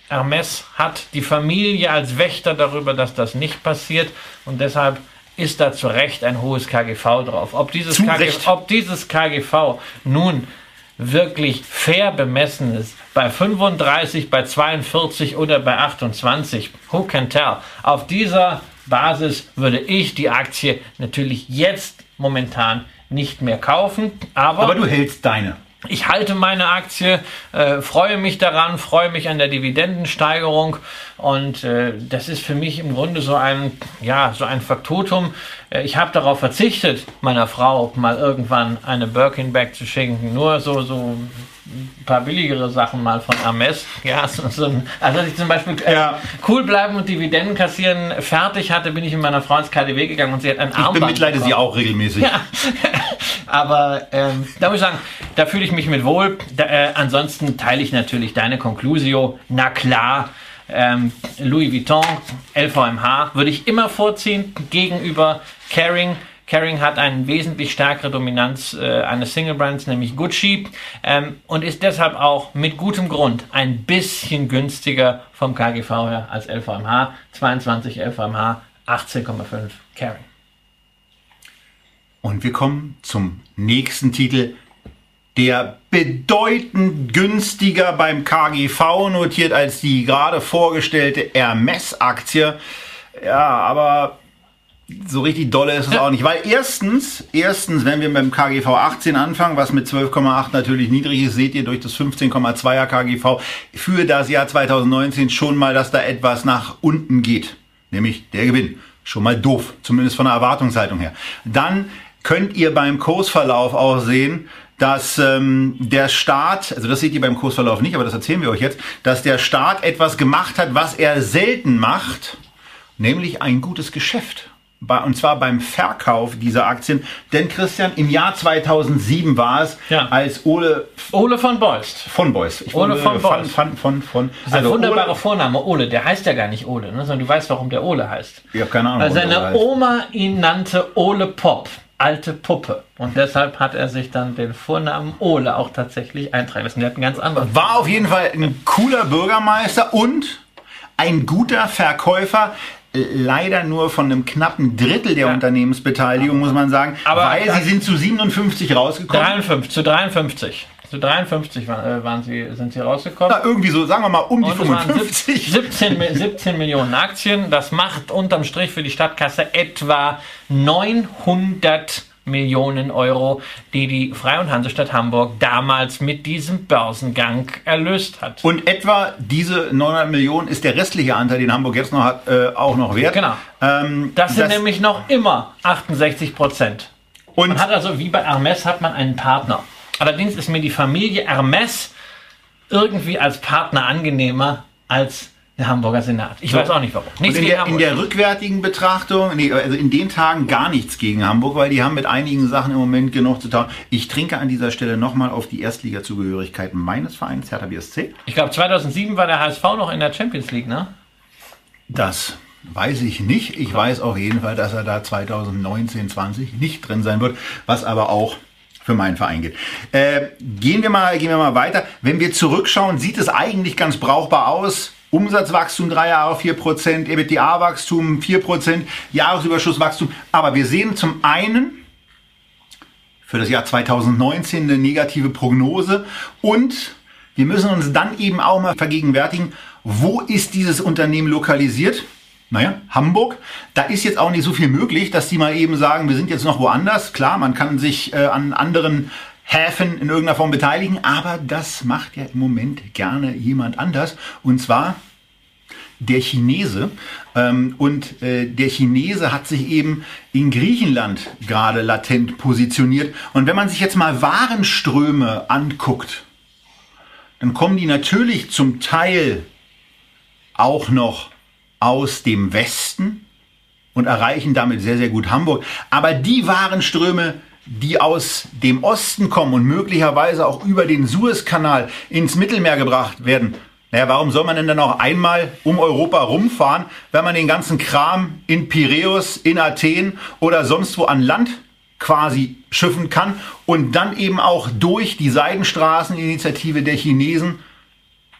Hermes hat die Familie als Wächter darüber, dass das nicht passiert und deshalb ist da zu Recht ein hohes KGV drauf. Ob dieses, Recht. ob dieses KGV nun wirklich fair bemessen ist, bei 35, bei 42 oder bei 28, who can tell? Auf dieser Basis würde ich die Aktie natürlich jetzt momentan nicht mehr kaufen, aber, Aber du hältst deine. Ich halte meine Aktie, äh, freue mich daran, freue mich an der Dividendensteigerung und äh, das ist für mich im Grunde so ein, ja, so ein Faktotum. Äh, ich habe darauf verzichtet, meiner Frau mal irgendwann eine Birkin Bag zu schenken, nur so, so ein paar billigere Sachen mal von Hermes. Ja, [laughs] so, so ein, also als ich zum Beispiel äh, Ja. cool bleiben und Dividenden kassieren fertig hatte, bin ich in meiner Frau ins KDW gegangen und sie hat ein Ich Armband bemitleide sie auch regelmäßig. Ja. [laughs] Aber ähm, da muss ich sagen, da fühle ich mich mit wohl. Da, äh, ansonsten teile ich natürlich deine Conclusio. Na klar, ähm, Louis Vuitton, LVMH würde ich immer vorziehen gegenüber Kering. Kering hat eine wesentlich stärkere Dominanz äh, eines Single Brands, nämlich Gucci, ähm, und ist deshalb auch mit gutem Grund ein bisschen günstiger vom KGV her als LVMH. 22 LVMH, 18,5 Kering. Und wir kommen zum nächsten Titel, der bedeutend günstiger beim KGV notiert als die gerade vorgestellte Hermes-Aktie. Ja, aber so richtig dolle ist es auch nicht. Weil erstens, erstens, wenn wir mit dem KGV 18 anfangen, was mit 12,8 natürlich niedrig ist, seht ihr durch das 15,2er KGV für das Jahr 2019 schon mal, dass da etwas nach unten geht. Nämlich der Gewinn. Schon mal doof, zumindest von der Erwartungshaltung her. Dann könnt ihr beim Kursverlauf auch sehen, dass ähm, der Staat, also das seht ihr beim Kursverlauf nicht, aber das erzählen wir euch jetzt, dass der Staat etwas gemacht hat, was er selten macht, nämlich ein gutes Geschäft. Und zwar beim Verkauf dieser Aktien. Denn Christian, im Jahr 2007 war es, Ja. als Ole Ole von Beust. von Beust. Ich Ole von von, Beust. von, von, von, Das ist ein also wunderbarer Ole, Vorname, Ole. Der heißt ja gar nicht Ole, ne? sondern du weißt, warum der Ole heißt. ich habe keine Ahnung. Weil seine. Oma ihn nannte Ole Pop, alte Puppe. Und deshalb hat er sich dann den Vornamen Ole auch tatsächlich eintragen lassen. Der hat einen ganz anderen. War auf jeden Fall ein cooler Bürgermeister und ein guter Verkäufer. Leider nur von einem knappen Drittel der Ja. Unternehmensbeteiligung, muss man sagen. Aber weil sie sind zu 57 rausgekommen. 53, zu 53. Zu 53 waren, äh, waren sie, sind sie rausgekommen. Na, irgendwie so, sagen wir mal, um die Und es waren 55. 17, Mi- 17 Millionen Aktien. Das macht unterm Strich für die Stadtkasse etwa 900 Millionen Euro, die die Freie und Hansestadt Hamburg damals mit diesem Börsengang erlöst hat. Und etwa diese 900 Millionen ist der restliche Anteil, den Hamburg jetzt noch hat, äh, auch noch wert. Genau. Ähm, Das sind nämlich noch immer 68 Prozent. und Man hat also, wie bei Hermes, hat man einen Partner. Allerdings ist mir die Familie Hermes irgendwie als Partner angenehmer als der Hamburger Senat. Ich weiß auch nicht warum. Nichts in der, in der rückwärtigen Betrachtung, nee, also in den Tagen gar nichts gegen Hamburg, weil die haben mit einigen Sachen im Moment genug zu tun. Ich trinke an dieser Stelle nochmal auf die Erstliga-Zugehörigkeit meines Vereins, Hertha BSC. Ich glaube, 2007 war der HSV noch in der Champions League, ne? Das weiß ich nicht. Ich weiß auf jeden Fall, dass er da 2019, 20 nicht drin sein wird, was aber auch für meinen Verein geht. Äh, gehen, wir mal, gehen wir mal weiter. Wenn wir zurückschauen, sieht es eigentlich ganz brauchbar aus. Umsatzwachstum drei Jahre 4%, EBITDA-Wachstum 4%, Jahresüberschusswachstum. Aber wir sehen zum einen für das Jahr 2019 eine negative Prognose und wir müssen uns dann eben auch mal vergegenwärtigen, wo ist dieses Unternehmen lokalisiert? Naja, Hamburg. Da ist jetzt auch nicht so viel möglich, dass die mal eben sagen, wir sind jetzt noch woanders. Klar, man kann sich äh, an anderen Häfen in irgendeiner Form beteiligen, aber das macht ja im Moment gerne jemand anders. Und zwar der Chinese. Ähm, und äh, der Chinese hat sich eben in Griechenland gerade latent positioniert. Und wenn man sich jetzt mal Warenströme anguckt, dann kommen die natürlich zum Teil auch noch aus dem Westen und erreichen damit sehr, sehr gut Hamburg. Aber die Warenströme, die aus dem Osten kommen und möglicherweise auch über den Suezkanal ins Mittelmeer gebracht werden, naja, warum soll man denn dann auch einmal um Europa rumfahren, wenn man den ganzen Kram in Piräus, in Athen oder sonst wo an Land quasi schiffen kann und dann eben auch durch die Seidenstraßeninitiative der Chinesen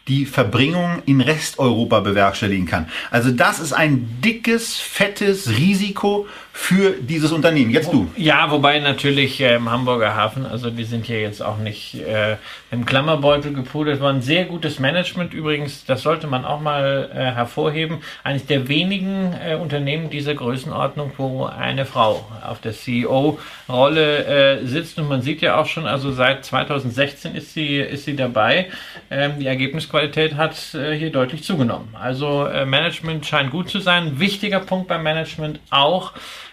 die Verbringung in Resteuropa bewerkstelligen kann. Also das ist ein dickes, fettes Risiko für dieses Unternehmen. Jetzt du. Ja, wobei natürlich äh, im Hamburger Hafen, also die sind hier jetzt auch nicht äh, im Klammerbeutel gepudert, war ein sehr gutes Management übrigens, das sollte man auch mal äh, hervorheben. Eines der wenigen äh, Unternehmen dieser Größenordnung, wo eine Frau auf der CEO-Rolle äh, sitzt und man sieht ja auch schon, also seit 2016 ist sie, ist sie dabei. Ähm, die Ergebnisqualität hat äh, hier deutlich zugenommen. Also äh, Management scheint gut zu sein. Wichtiger Punkt beim Management auch,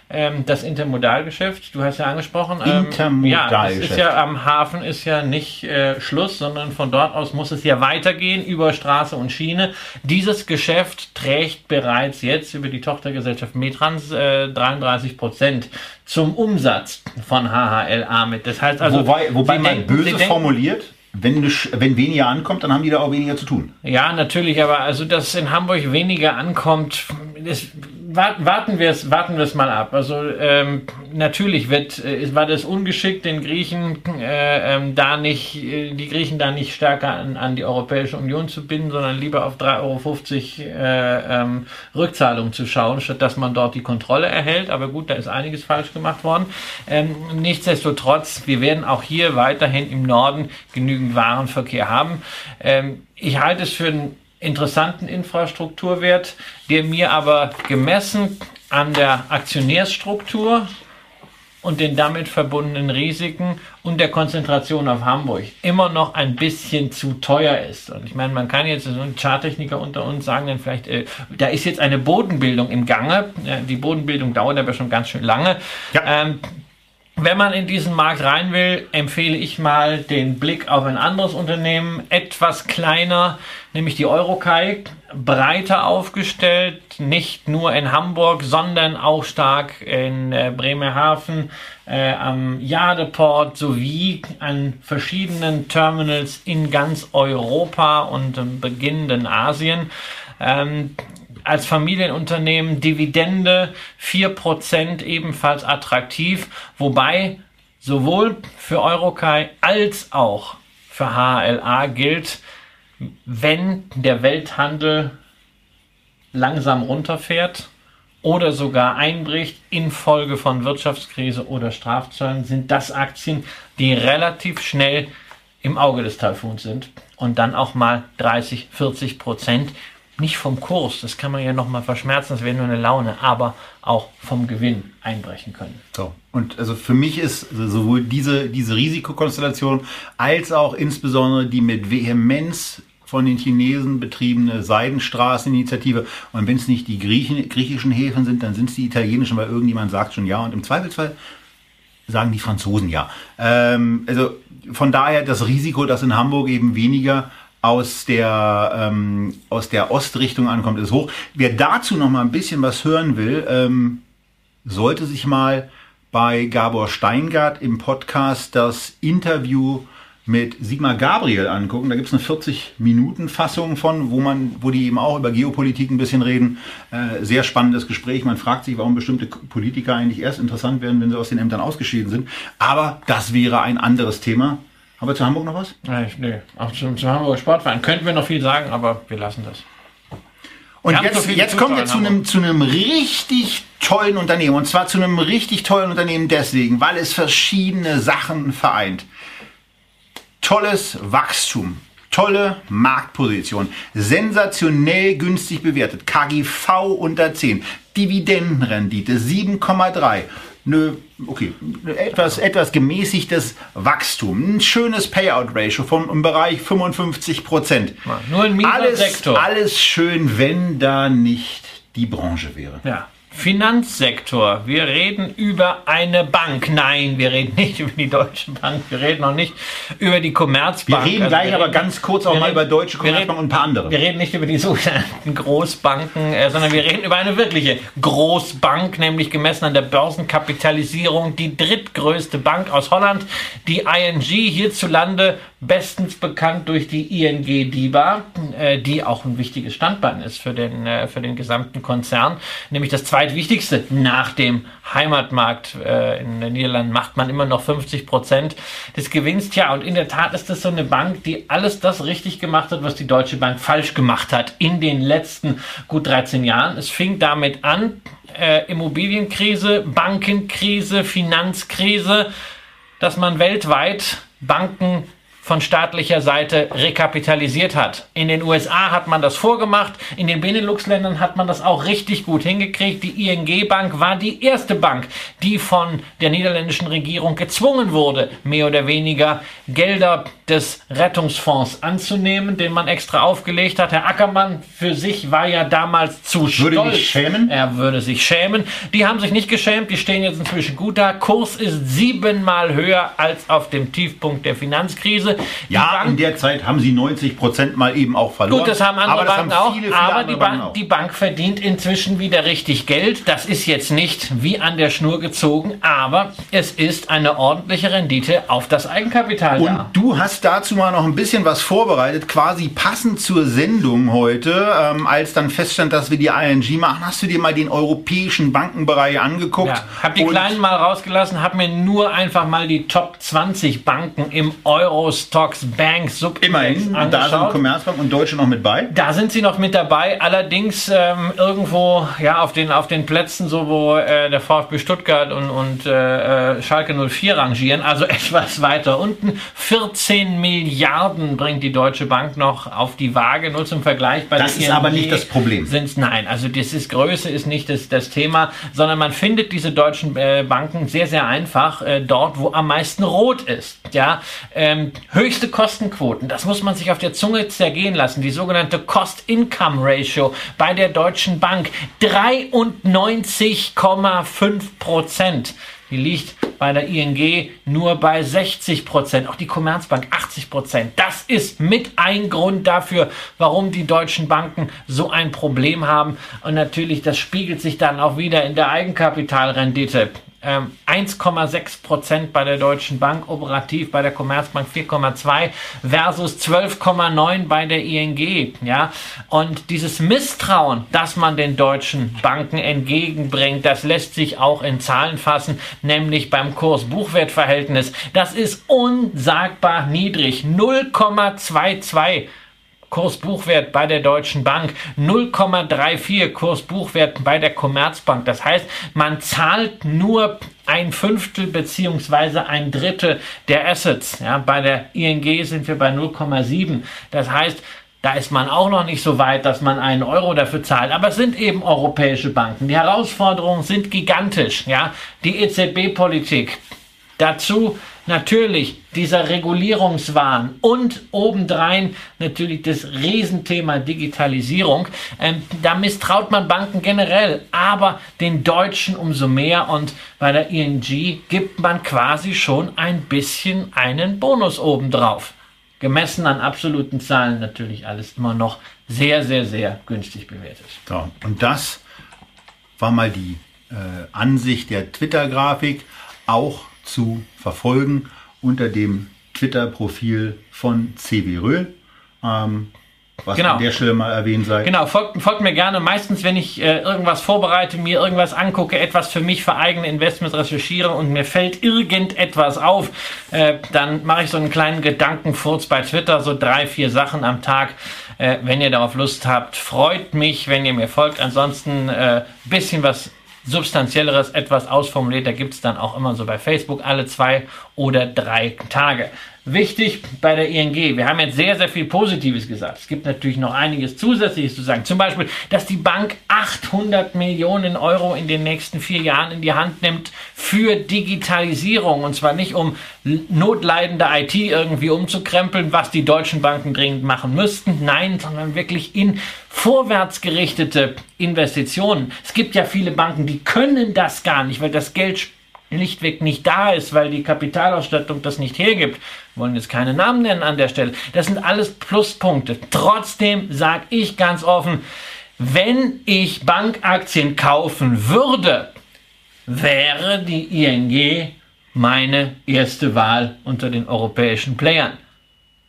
ähm, das Intermodalgeschäft, du hast ja angesprochen. Ähm, Intermodalgeschäft. Ja, ist ja am Hafen ist ja nicht äh, Schluss, sondern von dort aus muss es ja weitergehen über Straße und Schiene. Dieses Geschäft trägt bereits jetzt über die Tochtergesellschaft Metrans äh, 33 Prozent zum Umsatz von HHLA mit. Das heißt also, wobei wobei man böse denken- formuliert, wenn, wenn weniger ankommt, dann haben die da auch weniger zu tun. Ja, natürlich, aber also, dass in Hamburg weniger ankommt, das, wa- warten wir es warten wir es mal ab. Also ähm, natürlich wird, äh, war das ungeschickt, den Griechen äh, ähm, da nicht, äh, die Griechen da nicht stärker an, an die Europäische Union zu binden, sondern lieber auf 3,50 Euro äh, ähm, Rückzahlung zu schauen, statt dass man dort die Kontrolle erhält. Aber gut, da ist einiges falsch gemacht worden. Ähm, nichtsdestotrotz, wir werden auch hier weiterhin im Norden genügend Warenverkehr haben. Ähm, ich halte es für einen interessanten Infrastrukturwert, der mir aber gemessen an der Aktionärsstruktur und den damit verbundenen Risiken und der Konzentration auf Hamburg immer noch ein bisschen zu teuer ist. Und ich meine, man kann jetzt, so ein Charttechniker unter uns sagen dann vielleicht, äh, da ist jetzt eine Bodenbildung im Gange. Äh, die Bodenbildung dauert aber schon ganz schön lange. Ja. Ähm, wenn man in diesen Markt rein will, empfehle ich mal den Blick auf ein anderes Unternehmen, etwas kleiner, nämlich die Eurokai, breiter aufgestellt, nicht nur in Hamburg, sondern auch stark in äh, Bremerhaven, äh, am Jadeport sowie an verschiedenen Terminals in ganz Europa und im beginnenden Asien. Ähm, als Familienunternehmen Dividende 4% ebenfalls attraktiv, wobei sowohl für Eurokai als auch für HLA gilt, wenn der Welthandel langsam runterfährt oder sogar einbricht infolge von Wirtschaftskrise oder Strafzöllen, sind das Aktien, die relativ schnell im Auge des Taifuns sind und dann auch mal 30, 40 Prozent nicht vom Kurs, das kann man ja noch mal verschmerzen, das wäre nur eine Laune, aber auch vom Gewinn einbrechen können. So. Und also für mich ist sowohl diese, diese Risikokonstellation als auch insbesondere die mit Vehemenz von den Chinesen betriebene Seidenstraßeninitiative. Und wenn es nicht die Griechen, griechischen Häfen sind, dann sind es die italienischen, weil irgendjemand sagt schon ja. Und im Zweifelsfall sagen die Franzosen ja. Ähm, also von daher das Risiko, dass in Hamburg eben weniger aus der, ähm, aus der Ostrichtung ankommt, ist hoch. Wer dazu noch mal ein bisschen was hören will, ähm, sollte sich mal bei Gabor Steingart im Podcast das Interview mit Sigmar Gabriel angucken. Da gibt es eine 40-Minuten-Fassung von, wo man, wo die eben auch über Geopolitik ein bisschen reden. Äh, sehr spannendes Gespräch. Man fragt sich, warum bestimmte Politiker eigentlich erst interessant werden, wenn sie aus den Ämtern ausgeschieden sind. Aber das wäre ein anderes Thema. Haben wir zu Hamburg noch was? Äh, nee, auch zum, zum Hamburger Sportverein könnten wir noch viel sagen, aber wir lassen das. Und haben so jetzt, jetzt kommen wir zu einem, zu einem richtig tollen Unternehmen. Und zwar zu einem richtig tollen Unternehmen deswegen, weil es verschiedene Sachen vereint. Tolles Wachstum, tolle Marktposition, sensationell günstig bewertet, KGV unter 10, Dividendenrendite 7,3. Nö, okay, etwas, etwas gemäßigtes Wachstum, ein schönes Payout-Ratio von im Bereich 55 Prozent. Nur ein mieser Alles, Sektor. alles schön, wenn da nicht die Branche wäre. Ja. Finanzsektor. Wir reden über eine Bank. Nein, wir reden [laughs] nicht über die Deutsche Bank. Wir reden auch nicht über die Wir Commerzbank. reden Also gleich wir aber reden- ganz kurz auch wir mal reden- über Deutsche wir Commerzbank reden- und ein paar andere. Wir reden nicht über die [laughs] sogenannten Großbanken, äh, sondern wir reden über eine wirkliche Großbank, nämlich gemessen an der Börsenkapitalisierung die drittgrößte Bank aus Holland, die ING hierzulande bestens bekannt durch die ING DIBA, äh, die auch ein wichtiges Standbein ist für den, äh, für den gesamten Konzern, nämlich das zweitwichtigste nach dem Heimatmarkt äh, in den Niederlanden macht man immer noch 50 Prozent des Gewinns. Tja, und in der Tat ist das so eine Bank, die alles das richtig gemacht hat, was die Deutsche Bank falsch gemacht hat in den letzten gut 13 Jahren. Es fing damit an, äh, Immobilienkrise, Bankenkrise, Finanzkrise, dass man weltweit Banken von staatlicher Seite rekapitalisiert hat. In den USA hat man das vorgemacht, in den Benelux-Ländern hat man das auch richtig gut hingekriegt. Die ING Bank war die erste Bank, die von der niederländischen Regierung gezwungen wurde, mehr oder weniger Gelder des Rettungsfonds anzunehmen, den man extra aufgelegt hat. Herr Ackermann für sich war ja damals zu Würde stolz. sich schämen? Er würde sich schämen. Die haben sich nicht geschämt, die stehen jetzt inzwischen gut da. Kurs ist siebenmal höher als auf dem Tiefpunkt der Finanzkrise. Ja, Bank- in der Zeit haben sie 90 Prozent mal eben auch verloren. Gut, das haben andere aber Banken auch, viele, viele aber die, Bank, auch. die Bank verdient inzwischen wieder richtig Geld. Das ist jetzt nicht wie an der Schnur gezogen, aber es ist eine ordentliche Rendite auf das Eigenkapital Und da. du hast dazu mal noch ein bisschen was vorbereitet, quasi passend zur Sendung heute, ähm, als dann feststand, dass wir die ING machen. Hast du dir mal den europäischen Bankenbereich angeguckt? Ja, hab die kleinen mal rausgelassen, hab mir nur einfach mal die Top 20 Banken im Eurostox Bank Subindex Immerhin, da sind. Commerzbank und Deutsche noch mit bei. Da sind sie noch mit dabei, allerdings ähm, irgendwo ja auf den auf den Plätzen, so wo äh, der VfB Stuttgart und, und äh, äh, Schalke 04 rangieren, also [laughs] etwas weiter unten. 14 Milliarden bringt die Deutsche Bank noch auf die Waage, nur zum Vergleich. Bei Das ist aber nicht das Problem. Sind's, nein, also das ist Größe ist nicht das, das Thema, sondern man findet diese deutschen äh, Banken sehr, sehr einfach äh, dort, wo am meisten rot ist. Ja, ähm, höchste Kostenquoten, das muss man sich auf der Zunge zergehen lassen. Die sogenannte Cost-Income-Ratio bei der Deutschen Bank 93,5 Prozent. Die liegt bei der ING nur bei 60 Prozent, auch die Commerzbank 80 Prozent. Das ist mit ein Grund dafür, warum die deutschen Banken so ein Problem haben. Und natürlich, das spiegelt sich dann auch wieder in der Eigenkapitalrendite. Ähm, 1,6 Prozent bei der Deutschen Bank, operativ bei der Commerzbank 4,2 versus 12,9 bei der ING. Ja, und dieses Misstrauen, das man den deutschen Banken entgegenbringt, das lässt sich auch in Zahlen fassen, nämlich beim Kurs-Buchwert-Verhältnis. Das ist unsagbar niedrig, 0,22. Kursbuchwert bei der Deutschen Bank, 0,34 Kursbuchwert bei der Commerzbank. Das heißt, man zahlt nur ein Fünftel beziehungsweise ein Drittel der Assets. Ja, bei der ING sind wir bei 0,7. Das heißt, da ist man auch noch nicht so weit, dass man einen Euro dafür zahlt. Aber es sind eben europäische Banken. Die Herausforderungen sind gigantisch. Ja, die EZB-Politik. Dazu natürlich dieser Regulierungswahn und obendrein natürlich das Riesenthema Digitalisierung. Ähm, da misstraut man Banken generell, aber den Deutschen umso mehr. Und bei der ING gibt man quasi schon ein bisschen einen Bonus obendrauf. Gemessen an absoluten Zahlen natürlich alles immer noch sehr, sehr, sehr günstig bewertet. So, und das war mal die äh, Ansicht der Twitter-Grafik auch zu verfolgen unter dem Twitter-Profil von CW Röhl. Ähm, was Genau. an der Stelle mal erwähnt sei. Genau, folgt, folgt mir gerne. Meistens, wenn ich äh, irgendwas vorbereite, mir irgendwas angucke, etwas für mich, für eigene Investments recherchiere und mir fällt irgendetwas auf, äh, dann mache ich so einen kleinen Gedankenfurz bei Twitter, so drei, vier Sachen am Tag. Äh, wenn ihr darauf Lust habt, freut mich, wenn ihr mir folgt. Ansonsten äh, bisschen was substanzielleres, etwas ausformuliert. Da gibt's dann auch immer so bei Facebook alle zwei oder drei Tage. Wichtig bei der ING, wir haben jetzt sehr, sehr viel Positives gesagt. Es gibt natürlich noch einiges Zusätzliches zu sagen. Zum Beispiel, dass die Bank 800 Millionen Euro in den nächsten vier Jahren in die Hand nimmt für Digitalisierung. Und zwar nicht um notleidende IT irgendwie umzukrempeln, was die deutschen Banken dringend machen müssten. Nein, sondern wirklich in vorwärtsgerichtete Investitionen. Es gibt ja viele Banken, die können das gar nicht, weil das Geld schlichtweg nicht da ist, weil die Kapitalausstattung das nicht hergibt. Wir wollen jetzt keine Namen nennen an der Stelle. Das sind alles Pluspunkte. Trotzdem sage ich ganz offen, wenn ich Bankaktien kaufen würde, wäre die ING meine erste Wahl unter den europäischen Playern.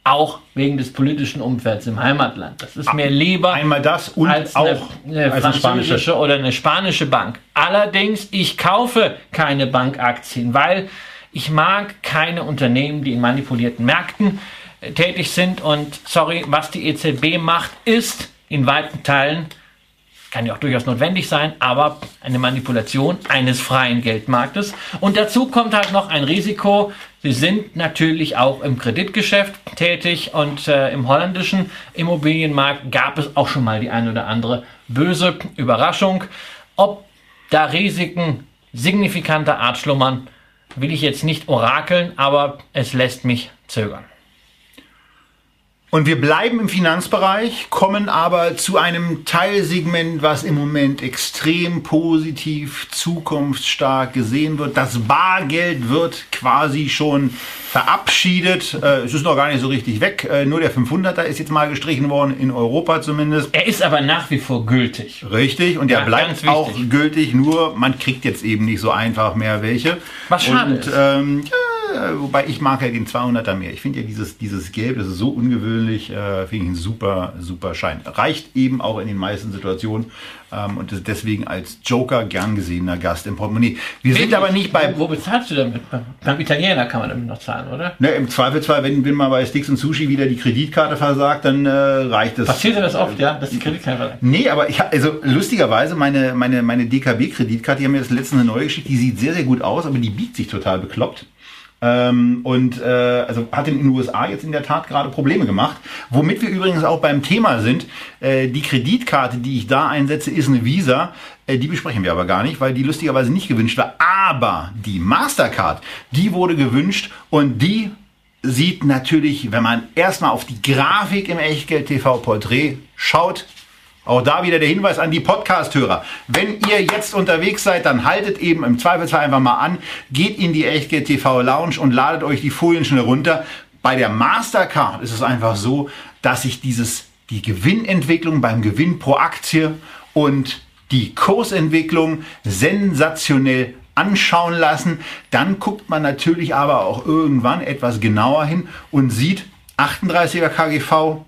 Auch wegen des politischen Umfelds im Heimatland. Das ist mir lieber Einmal das und als auch eine, eine als eine spanische. französische oder eine spanische Bank. Allerdings, ich kaufe keine Bankaktien, weil ich mag keine Unternehmen, die in manipulierten Märkten äh, tätig sind. Und sorry, was die EZB macht, ist in weiten Teilen kann ja auch durchaus notwendig sein, aber eine Manipulation eines freien Geldmarktes. Und dazu kommt halt noch ein Risiko. Sie sind natürlich auch im Kreditgeschäft tätig und äh, im holländischen Immobilienmarkt gab es auch schon mal die ein oder andere böse Überraschung. Ob da Risiken signifikanter Art schlummern, will ich jetzt nicht orakeln, aber es lässt mich zögern. Und wir bleiben im Finanzbereich, kommen aber zu einem Teilsegment, was im Moment extrem positiv, zukunftsstark gesehen wird. Das Bargeld wird quasi schon verabschiedet. Äh, es ist noch gar nicht so richtig weg. Äh, nur der 500er ist jetzt mal gestrichen worden, in Europa zumindest. Er ist aber nach wie vor gültig. Richtig, und er ja, bleibt auch gültig, nur man kriegt jetzt eben nicht so einfach mehr welche. Was schade und. Ähm, ja, äh, wobei ich mag ja den 200er mehr. Ich finde ja dieses, dieses Gelb, das ist so ungewöhnlich, äh, finde ich ein super, super Schein. Reicht eben auch in den meisten Situationen ähm, und ist deswegen als Joker gern gesehener Gast im Portemonnaie. Wir sind aber nicht bei... Wo, wo, bezahlst du damit? Beim Italiener kann man damit noch zahlen, oder? Ne, Im Zweifelsfall, wenn, wenn mal bei Sticks und Sushi wieder die Kreditkarte versagt, dann äh, reicht es. Passiert dir das oft, ja, dass die Kreditkarte versagt? Nee, aber ich also lustigerweise, meine, meine, meine DKB-Kreditkarte, die haben mir das letzte eine neue geschickt, die sieht sehr, sehr gut aus, aber die biegt sich total bekloppt. Ähm, und äh, also hat in den USA jetzt in der Tat gerade Probleme gemacht. Womit wir übrigens auch beim Thema sind. Äh, die Kreditkarte, die ich da einsetze, ist eine Visa. Äh, die besprechen wir aber gar nicht, weil die lustigerweise nicht gewünscht war. Aber die Mastercard, die wurde gewünscht und die sieht natürlich, wenn man erstmal auf die Grafik im Echtgeld TV Porträt schaut, auch da wieder der Hinweis an die Podcast-Hörer. Wenn ihr jetzt unterwegs seid, dann haltet eben im Zweifelsfall einfach mal an, geht in die Echtgeld TV Lounge und ladet euch die Folien schnell runter. Bei der Mastercard ist es einfach so, dass sich dieses, die Gewinnentwicklung beim Gewinn pro Aktie und die Kursentwicklung sensationell anschauen lassen. Dann guckt man natürlich aber auch irgendwann etwas genauer hin und sieht 38er KGV,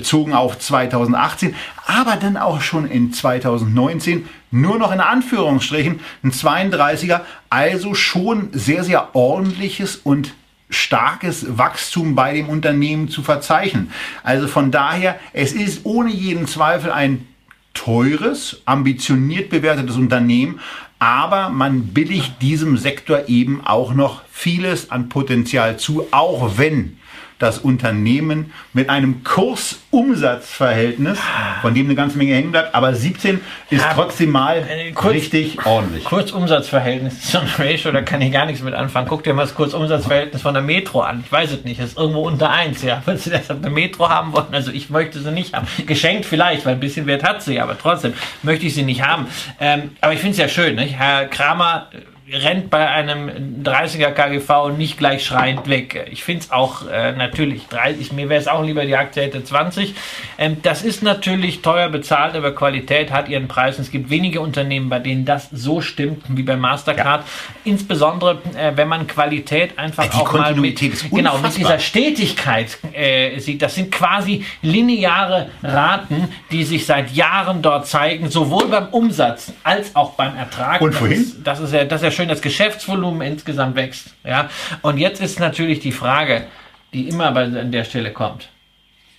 bezogen auf 2018, aber dann auch schon in 2019 nur noch in Anführungsstrichen ein 32er, also schon sehr, sehr ordentliches und starkes Wachstum bei dem Unternehmen zu verzeichnen. Also von daher, es ist ohne jeden Zweifel ein teures, ambitioniert bewertetes Unternehmen, aber man billigt diesem Sektor eben auch noch vieles an Potenzial zu, auch wenn das Unternehmen mit einem Kursumsatzverhältnis, von dem eine ganze Menge hängen bleibt, aber 17 ist ja, trotzdem mal äh, kurz, richtig ordentlich. Kurzumsatzverhältnis zum Ratio, da kann ich gar nichts mit anfangen. Guck dir mal das Kurzumsatzverhältnis von der Metro an. Ich weiß es nicht, das ist irgendwo unter 1. Ja. [laughs] Würdest du deshalb eine Metro haben wollen? Also ich möchte sie nicht haben. Geschenkt vielleicht, weil ein bisschen Wert hat sie, aber trotzdem möchte ich sie nicht haben. Ähm, aber ich finde es ja schön. Nicht? Herr Kramer rennt bei einem 30er KGV nicht gleich schreiend weg. Ich finde es auch äh, natürlich 30, mir wäre es auch lieber, die Aktie hätte 20. Ähm, das ist natürlich teuer bezahlt, aber Qualität hat ihren Preis. Und es gibt wenige Unternehmen, bei denen das so stimmt wie bei Mastercard. Ja. Insbesondere, äh, wenn man Qualität einfach die auch mal mit, genau, mit dieser Stetigkeit äh, sieht. Das sind quasi lineare Raten, die sich seit Jahren dort zeigen, sowohl beim Umsatz als auch beim Ertrag. Und wohin? Das, das ist ja, das ist ja schön, das Geschäftsvolumen insgesamt wächst. Ja? Und jetzt ist natürlich die Frage, die immer bei, an der Stelle kommt.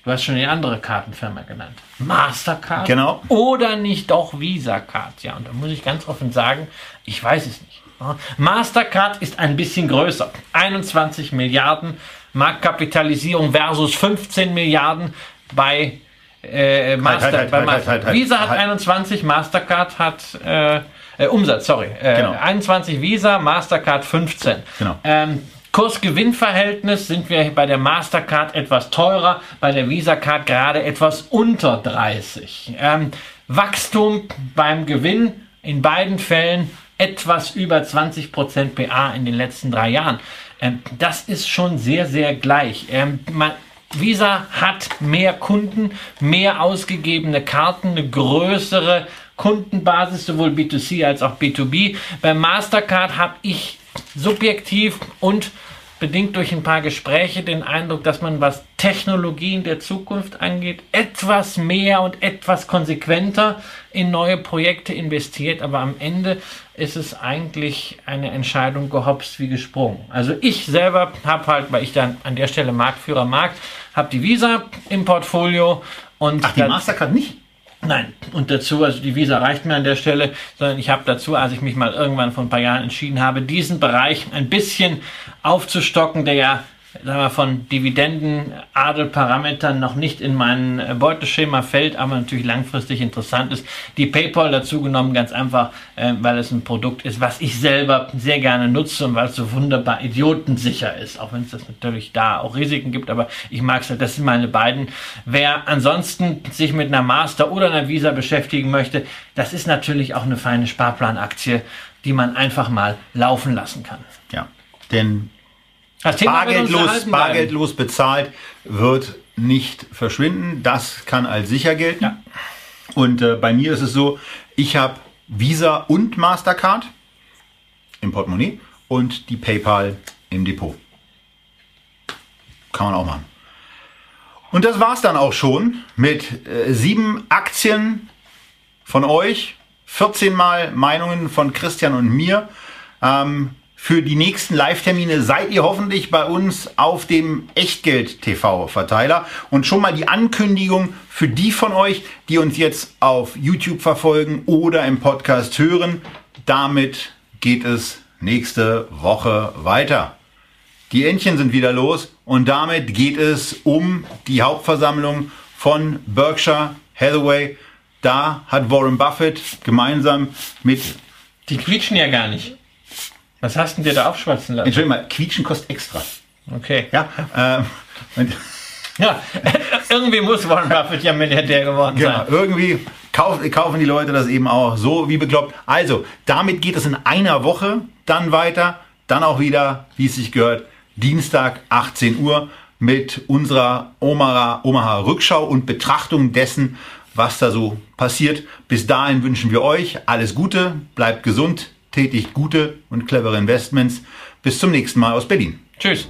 Du hast schon die andere Kartenfirma genannt. Mastercard? Genau. Oder nicht doch Visa Card? Ja, und da muss ich ganz offen sagen, ich weiß es nicht. Mastercard ist ein bisschen größer. 21 Milliarden Marktkapitalisierung versus 15 Milliarden bei äh, Master, halt, halt, halt, bei Visa hat 21, Mastercard hat äh, äh, Umsatz, sorry. Äh, genau. 21 Visa, Mastercard 15. Genau. Ähm, Kurs-Gewinn-Verhältnis sind wir bei der Mastercard etwas teurer, bei der Visa Card gerade etwas unter 30. Ähm, Wachstum beim Gewinn in beiden Fällen etwas über 20% PA in den letzten drei Jahren. Ähm, das ist schon sehr, sehr gleich. Ähm, man, Visa hat mehr Kunden, mehr ausgegebene Karten, eine größere Kundenbasis, sowohl B2C als auch B2B. Bei Mastercard habe ich subjektiv und bedingt durch ein paar Gespräche den Eindruck, dass man, was Technologien der Zukunft angeht, etwas mehr und etwas konsequenter in neue Projekte investiert. Aber am Ende ist es eigentlich eine Entscheidung gehopst wie gesprungen. Also ich selber habe halt, weil ich dann an der Stelle Marktführer Markt, habe die Visa im Portfolio und Ach, die Mastercard nicht? Nein, und dazu, also die Visa reicht mir an der Stelle, sondern ich habe dazu, als ich mich mal irgendwann vor ein paar Jahren entschieden habe, diesen Bereich ein bisschen aufzustocken, der ja sagen wir, von Dividenden, Adelparametern noch nicht in mein Beuteschema fällt, aber natürlich langfristig interessant ist. Die PayPal dazu genommen, ganz einfach, äh, weil es ein Produkt ist, was ich selber sehr gerne nutze und weil es so wunderbar idiotensicher ist, auch wenn es das natürlich da auch Risiken gibt, aber ich mag es halt, das sind meine beiden. Wer ansonsten sich mit einer Master oder einer Visa beschäftigen möchte, das ist natürlich auch eine feine Sparplanaktie, die man einfach mal laufen lassen kann. Ja, denn Das Thema wird uns bargeldlos, bargeldlos bezahlt wird nicht verschwinden. Das kann als sicher gelten. Ja. Und äh, bei mir ist es so, ich habe Visa und Mastercard im Portemonnaie und die PayPal im Depot. Kann man auch machen. Und das war's dann auch schon mit äh, sieben Aktien von euch, 14 Mal Meinungen von Christian und mir. Ähm, für die nächsten Live-Termine seid ihr hoffentlich bei uns auf dem Echtgeld-TV-Verteiler. Und schon mal die Ankündigung für die von euch, die uns jetzt auf YouTube verfolgen oder im Podcast hören. Damit geht es nächste Woche weiter. Die Entchen sind wieder los und damit geht es um die Hauptversammlung von Berkshire Hathaway. Da hat Warren Buffett gemeinsam mit, Die quietschen ja gar nicht. Was hast denn dir da aufschwatzen lassen? Entschuldigung mal, Quietschen kostet extra. Okay. Ja, ähm, und, Ja, irgendwie muss Warren Buffett ja Milliardär geworden genau, sein. irgendwie kauf, kaufen die Leute das eben auch so wie bekloppt. Also, damit geht es in einer Woche dann weiter. Dann auch wieder, wie es sich gehört, Dienstag 18 Uhr mit unserer Omaha, Omaha Rückschau und Betrachtung dessen, was da so passiert. Bis dahin wünschen wir euch alles Gute, bleibt gesund, tätigt gute und clevere Investments. Bis zum nächsten Mal aus Berlin. Tschüss.